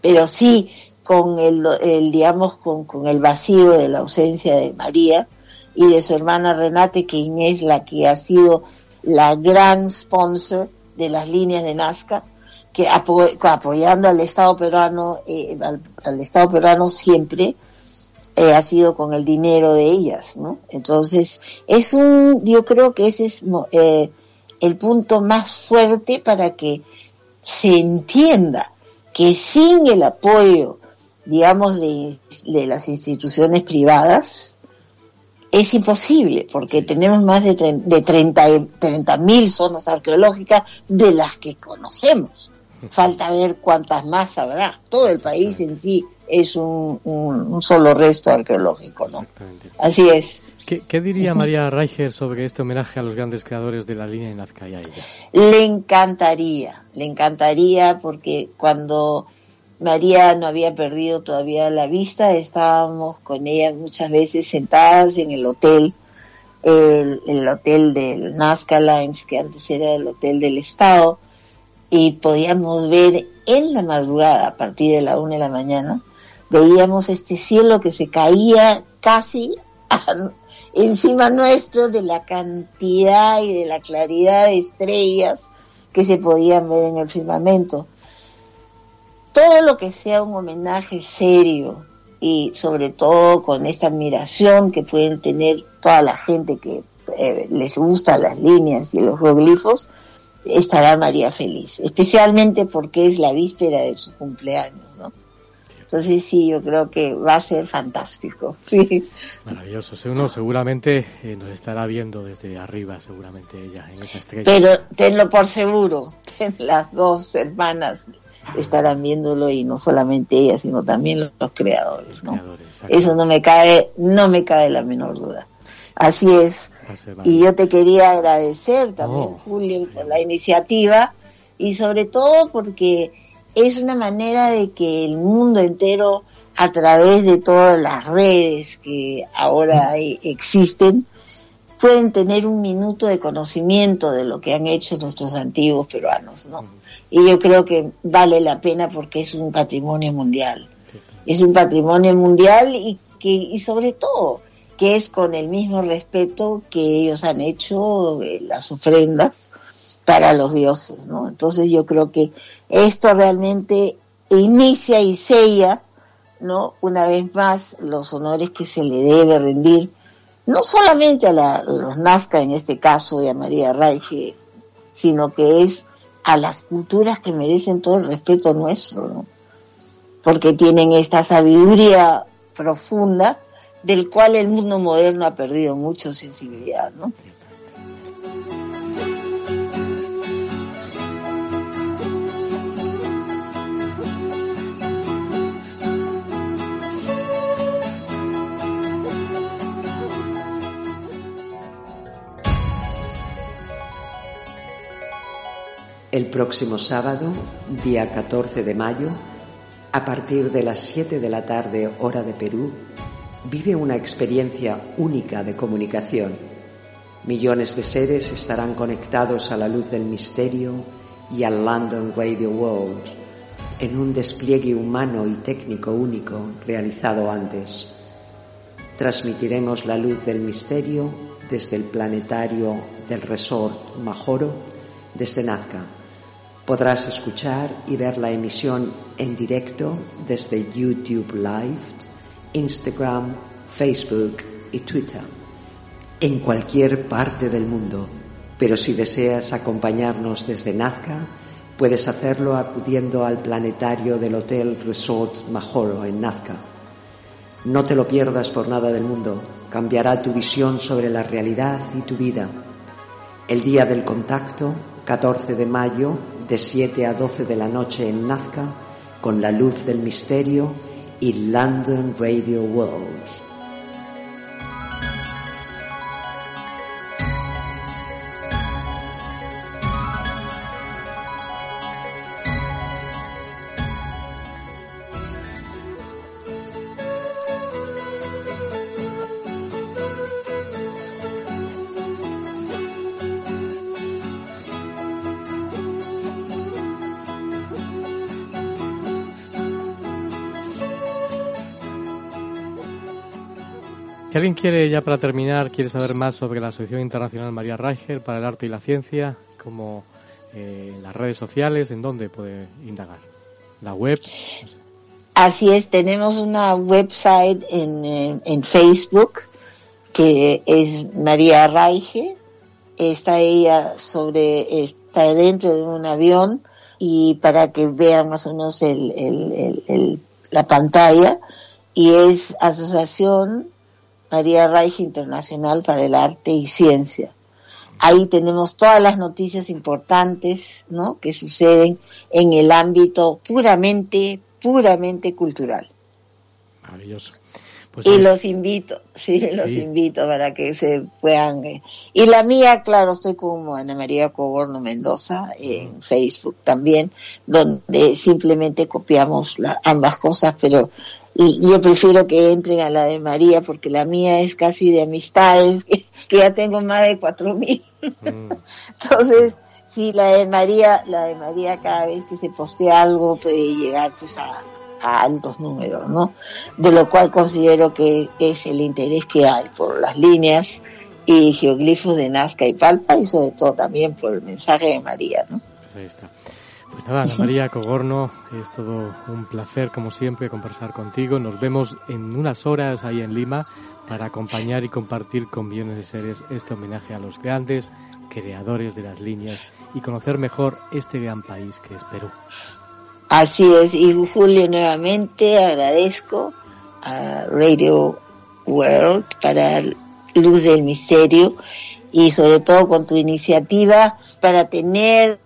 pero sí con el, digamos, con, con, el vacío de la ausencia de María y de su hermana Renate, que Inés la que ha sido la gran sponsor de las líneas de Nazca, que apoyando al Estado peruano, eh, al, Estado peruano siempre, eh, ha sido con el dinero de ellas, ¿no? Entonces, es un, yo creo que ese es eh, el punto más fuerte para que se entienda que sin el apoyo, digamos, de, las instituciones privadas, es imposible, porque tenemos más de, de 30 mil zonas arqueológicas de las que conocemos. Falta ver cuántas más habrá. Todo el país en sí es un, un solo resto arqueológico, ¿no? Así es. ¿Qué, diría María Reicher sobre este homenaje a los grandes creadores de la línea de Nazca Le encantaría, le encantaría porque cuando María no había perdido todavía la vista, estábamos con ella muchas veces sentadas en el hotel, el, hotel del Nazca Lines, que antes era el hotel del Estado, y podíamos ver en la madrugada, a partir de la una de la mañana, veíamos este cielo que se caía casi encima nuestro de la cantidad y de la claridad de estrellas que se podían ver en el firmamento. Todo lo que sea un homenaje serio y sobre todo con esta admiración que pueden tener toda la gente que eh, les gusta las líneas y los geoglifos, estará María feliz, especialmente porque es la víspera de su cumpleaños, ¿no? Entonces sí, yo creo que va a ser fantástico. Sí. Maravilloso. Uno seguramente eh, nos estará viendo desde arriba, seguramente ella, en esa estrella. Pero tenlo por seguro, las dos hermanas estarán viéndolo y no solamente ella, sino también los, creadores, ¿no? Eso no me cae, no me cae la menor duda. Así es. Y yo te quería agradecer también, oh, Julio, por la iniciativa y sobre todo porque es una manera de que el mundo entero, a través de todas las redes que ahora existen, pueden tener un minuto de conocimiento de lo que han hecho nuestros antiguos peruanos, ¿no? Y yo creo que vale la pena porque es un patrimonio mundial. Es un patrimonio mundial y que, y sobre todo, que es con el mismo respeto que ellos han hecho eh, las ofrendas para los dioses, ¿no? Entonces yo creo que esto realmente inicia y sella, ¿no? Una vez más los honores que se le debe rendir, no solamente a, los Nazca en este caso y a María Raige, sino que es a las culturas que merecen todo el respeto nuestro, ¿no? Porque tienen esta sabiduría profunda del cual el mundo moderno ha perdido mucha sensibilidad, ¿no? El próximo sábado, día 14 de mayo, a partir de las 7 de la tarde hora de Perú, vive una experiencia única de comunicación. Millones de seres estarán conectados a la luz del misterio y al London Radio World en un despliegue humano y técnico único realizado antes. Transmitiremos la luz del misterio desde el planetario del resort Majoro desde Nazca Podrás escuchar y ver la emisión en directo desde YouTube Live, Instagram, Facebook y Twitter, en cualquier parte del mundo. Pero si deseas acompañarnos desde Nazca, puedes hacerlo acudiendo al planetario del Hotel Resort Majoro en Nazca. No te lo pierdas por nada del mundo, cambiará tu visión sobre la realidad y tu vida. El día del contacto, 14 de mayo de 7 a 12 de la noche en Nazca con la luz del misterio y London Radio World. Alguien quiere, ya para terminar, quiere saber más sobre la Asociación Internacional María Reicher para el Arte y la Ciencia, como eh, las redes sociales, ¿en dónde puede indagar? ¿La web? Así es, tenemos una website en, en, Facebook que es María Raige. Está ella sobre, está dentro de un avión y para que vean más o menos el, el, el, la pantalla y es asociación María Reich Internacional para el Arte y Ciencia. Ahí tenemos todas las noticias importantes, ¿no? Que suceden en el ámbito puramente, puramente cultural. Maravilloso. Pues y los invito, sí, los invito para que se puedan. Eh. Y la mía, claro, estoy como Ana María Coborno Mendoza en Facebook también, donde simplemente copiamos ambas cosas, pero yo prefiero que entren a la de María porque la mía es casi de amistades, que, ya tengo más de cuatro mil. Mm. Entonces, Sí, la de María, la de María cada vez que se postea algo puede llegar pues a, altos números, ¿no? De lo cual considero que es el interés que hay por las líneas y geoglifos de Nazca y Palpa y sobre todo también por el mensaje de María, ¿no? Ahí está. Pues nada, María Cogorno, es todo un placer como siempre conversar contigo. Nos vemos en unas horas ahí en Lima para acompañar y compartir con millones de seres este homenaje a los grandes creadores de las líneas y conocer mejor este gran país que es Perú. Así es, y Julio nuevamente agradezco a Radio World para Luz del Misterio y sobre todo con tu iniciativa para tener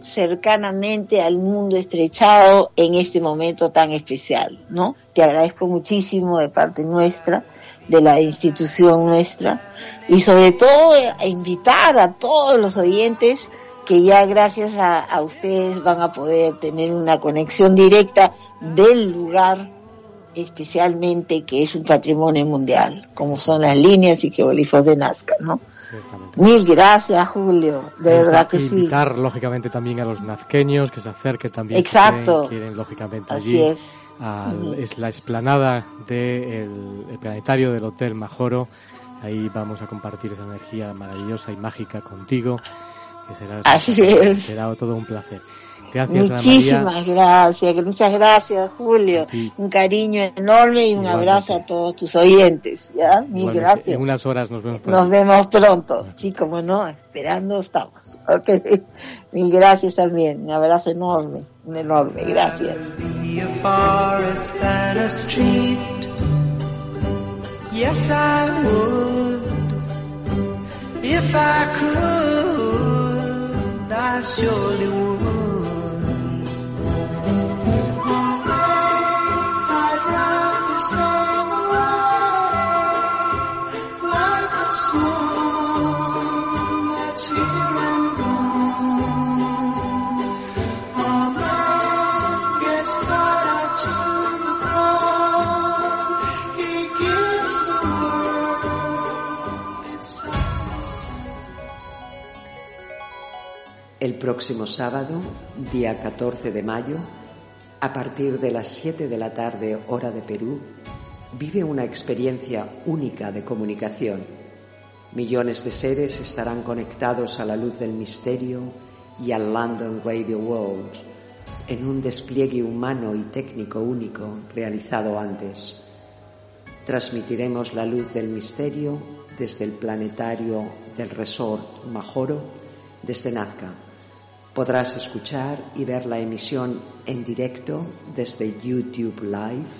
cercanamente al mundo estrechado en este momento tan especial, ¿no? Te agradezco muchísimo de parte nuestra, de la institución nuestra y sobre todo a invitar a todos los oyentes que ya gracias a, ustedes van a poder tener una conexión directa del lugar especialmente que es un patrimonio mundial, como son las líneas y geoglifos de Nazca, ¿no? Mil gracias, Julio, de verdad que sí. Invitar, lógicamente, también a los nazqueños que se acerquen también. Exacto. quieren, lógicamente, allí. es. Es la explanada del planetario del Hotel Majoro. Ahí vamos a compartir esa energía maravillosa y mágica contigo será, todo un placer. Gracias, Muchísimas gracias, muchas gracias, Julio. Un cariño enorme y un abrazo a todos tus oyentes, ¿ya? Mil gracias. En unas horas nos vemos pronto. Nos vemos pronto, sí, como no, esperando estamos. Okay. Mil gracias también, un abrazo enorme, un enorme, gracias. Yes, I would, if I could. I surely would. El próximo sábado, día 14 de mayo, a partir de las 7 de la tarde hora de Perú, vive una experiencia única de comunicación. Millones de seres estarán conectados a la luz del misterio y al London Radio World en un despliegue humano y técnico único realizado antes. Transmitiremos la luz del misterio desde el planetario del resort Majoro desde Nazca Podrás escuchar y ver la emisión en directo desde YouTube Live,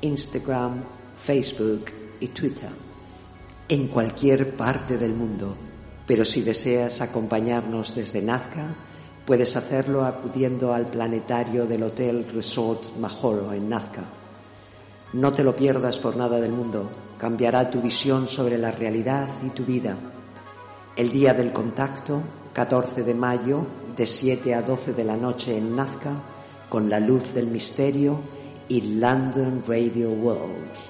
Instagram, Facebook y Twitter, en cualquier parte del mundo. Pero si deseas acompañarnos desde Nazca, puedes hacerlo acudiendo al planetario del Hotel Resort Majoro en Nazca. No te lo pierdas por nada del mundo, cambiará tu visión sobre la realidad y tu vida. El día del contacto, 14 de mayo, de 7 a 12 de la noche en Nazca, con la luz del misterio y London Radio World.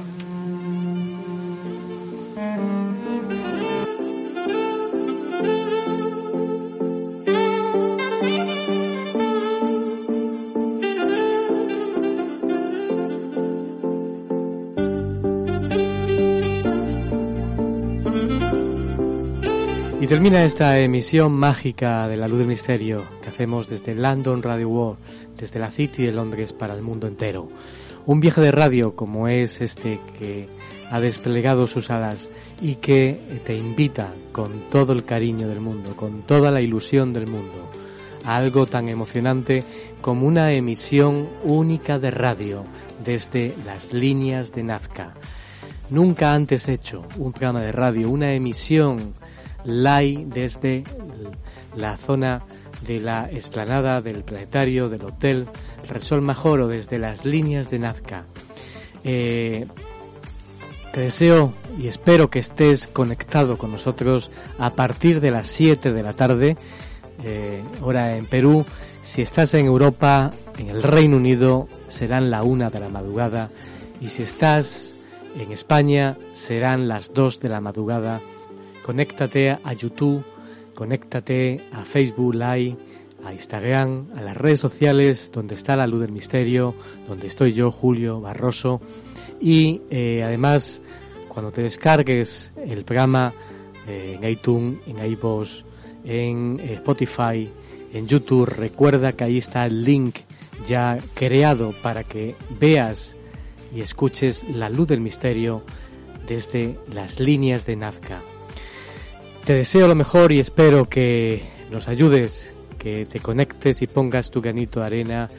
Termina esta emisión mágica de la luz del misterio que hacemos desde London Radio World, desde la City de Londres para el mundo entero. Un viaje de radio como es este que ha desplegado sus alas y que te invita con todo el cariño del mundo, con toda la ilusión del mundo, a algo tan emocionante como una emisión única de radio desde las líneas de Nazca. Nunca antes hecho un programa de radio, una emisión live desde la zona de la explanada del planetario, del hotel Resol Majoro, desde las líneas de Nazca. Eh, te deseo y espero que estés conectado con nosotros a partir de las 7 de la tarde, eh, hora en Perú. Si estás en Europa, en el Reino Unido, serán la una de la madrugada. Y si estás en España, serán las 2 de la madrugada. Conéctate a YouTube, conéctate a Facebook Live, a Instagram, a las redes sociales donde está la luz del misterio, donde estoy yo, Julio Barroso y eh, además, cuando te descargues el programa eh, en iTunes, en iVoox, en eh, Spotify, en YouTube, recuerda que ahí está el link ya creado para que veas y escuches la luz del misterio desde las líneas de Nazca. Te deseo lo mejor y espero que nos ayudes, que te conectes y pongas tu granito de arena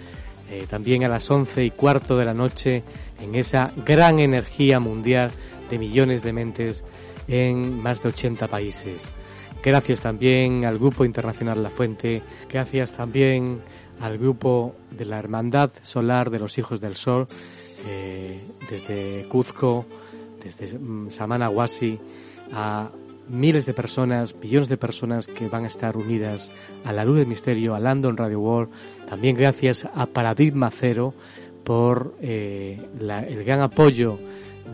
eh, también a las once y cuarto de la noche en esa gran energía mundial de millones de mentes en más de 80 países. Gracias también al Grupo Internacional La Fuente, gracias también al Grupo de la Hermandad Solar de los Hijos del Sol, eh, desde Cuzco, desde mm, Samanahuasi, a miles de personas, billones de personas que van a estar unidas a la luz del misterio, a London Radio World, también gracias a Paradigma Cero por eh, el gran apoyo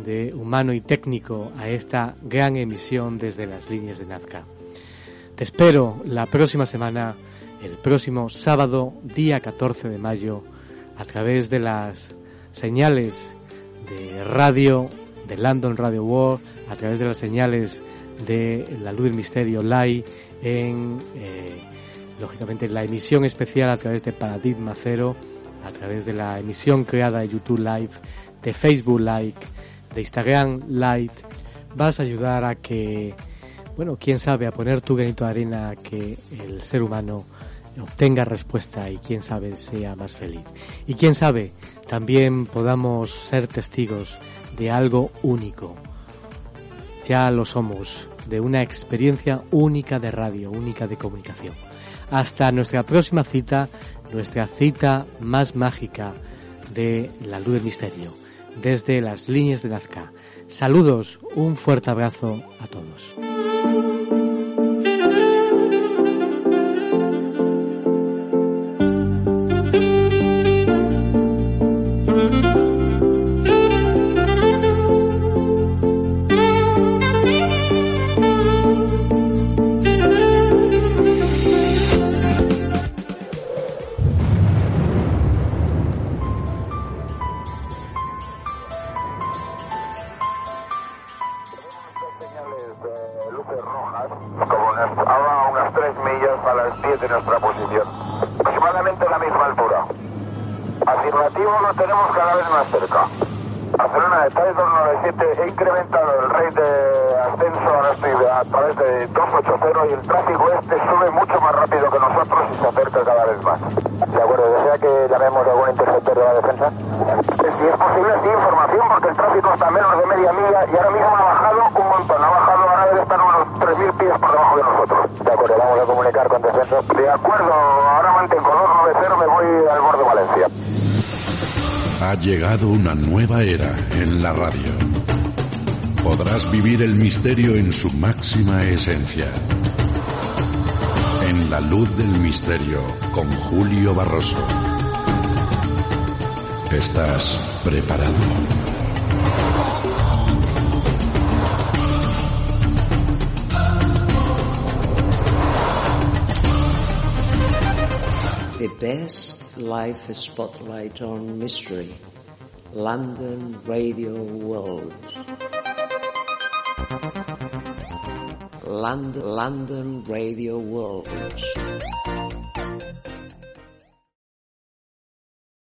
de humano y técnico a esta gran emisión desde las líneas de Nazca. Te espero la próxima semana, el próximo sábado, día 14 de mayo, a través de las señales de radio de London Radio World, a través de las señales de La Luz del Misterio Live en, eh, lógicamente, la emisión especial a través de Paradigma Cero, a través de la emisión creada de YouTube Live, de Facebook Live, de Instagram Live. Vas a ayudar a que, bueno, quién sabe, a poner tu granito de arena que el ser humano obtenga respuesta y quién sabe sea más feliz. Y quién sabe, también podamos ser testigos de algo único, ya lo somos, de una experiencia única de radio, única de comunicación. Hasta nuestra próxima cita, nuestra cita más mágica de la luz del misterio, desde las líneas de Nazca. Saludos, un fuerte abrazo a todos. Llegado una nueva era en la radio. Podrás vivir el misterio en su máxima esencia. En la luz del misterio con Julio Barroso. ¿Estás preparado? The best life spotlight on mystery. London Radio World. London, London Radio World.